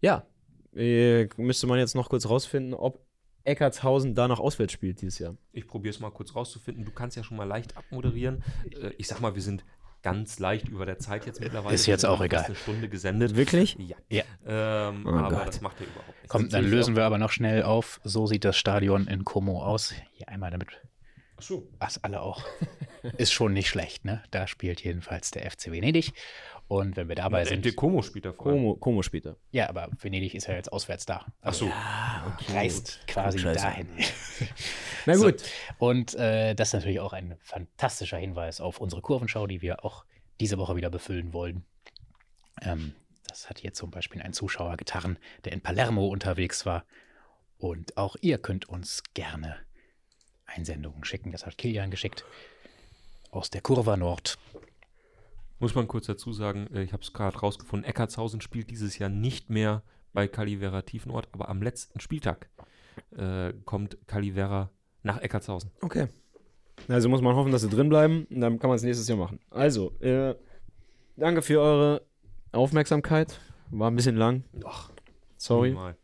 Ja. Äh, müsste man jetzt noch kurz rausfinden, ob Eckartshausen da noch auswärts spielt dieses Jahr.
Ich probiere es mal kurz rauszufinden. Du kannst ja schon mal leicht abmoderieren. Äh, ich sag mal, wir sind ganz leicht über der Zeit jetzt mittlerweile.
Ist jetzt auch egal.
eine Stunde gesendet.
Wirklich?
Ja.
Ja.
Ähm,
Oh
aber
Gott.
das macht ja überhaupt nichts.
Komm, dann lösen wir aber noch schnell auf. So sieht das Stadion in Como aus. Hier einmal damit,
Ach so.
was alle auch. (laughs) Ist schon nicht schlecht, ne? Da spielt jedenfalls der FC Venedig. Und wenn wir dabei
Der
sind.
Decomo spielt da.
Como, Como später.
Ja, aber Venedig ist ja jetzt auswärts da.
Ach so.
Ah,
Reist quasi
Klugscheißer.
dahin. (laughs)
Na
So.
gut.
Und äh, das ist natürlich auch ein fantastischer Hinweis auf unsere Kurvenschau, die wir auch diese Woche wieder befüllen wollen. Ähm, das hat hier zum Beispiel ein Zuschauer getan, der in Palermo unterwegs war. Und auch ihr könnt uns gerne Einsendungen schicken. Das hat Kilian geschickt. Aus der Kurva Nord.
Muss man kurz dazu sagen, äh, ich habe es gerade rausgefunden, Eckartshausen spielt dieses Jahr nicht mehr bei Calivera Tiefenort, aber am letzten Spieltag äh, kommt Calivera nach Eckartshausen.
Okay. Also muss man hoffen, dass sie drin bleiben. Und dann kann man es nächstes Jahr machen. Also, äh, danke für eure Aufmerksamkeit. War ein bisschen lang.
Ach,
Sorry.
Minimal.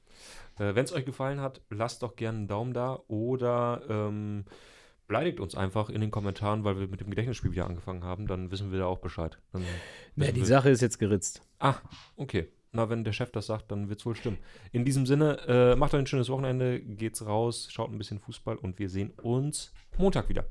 Äh, Wenn es euch gefallen hat, lasst doch gerne einen Daumen da oder ähm, beleidigt uns einfach in den Kommentaren, weil wir mit dem Gedächtnisspiel wieder angefangen haben. Dann wissen wir da auch Bescheid. Dann wissen
die
wir-
Sache ist jetzt geritzt.
Ah, okay. Na, wenn der Chef das sagt, dann wird es wohl stimmen. In diesem Sinne, äh, macht euch ein schönes Wochenende, geht's raus, schaut ein bisschen Fußball und wir sehen uns Montag wieder.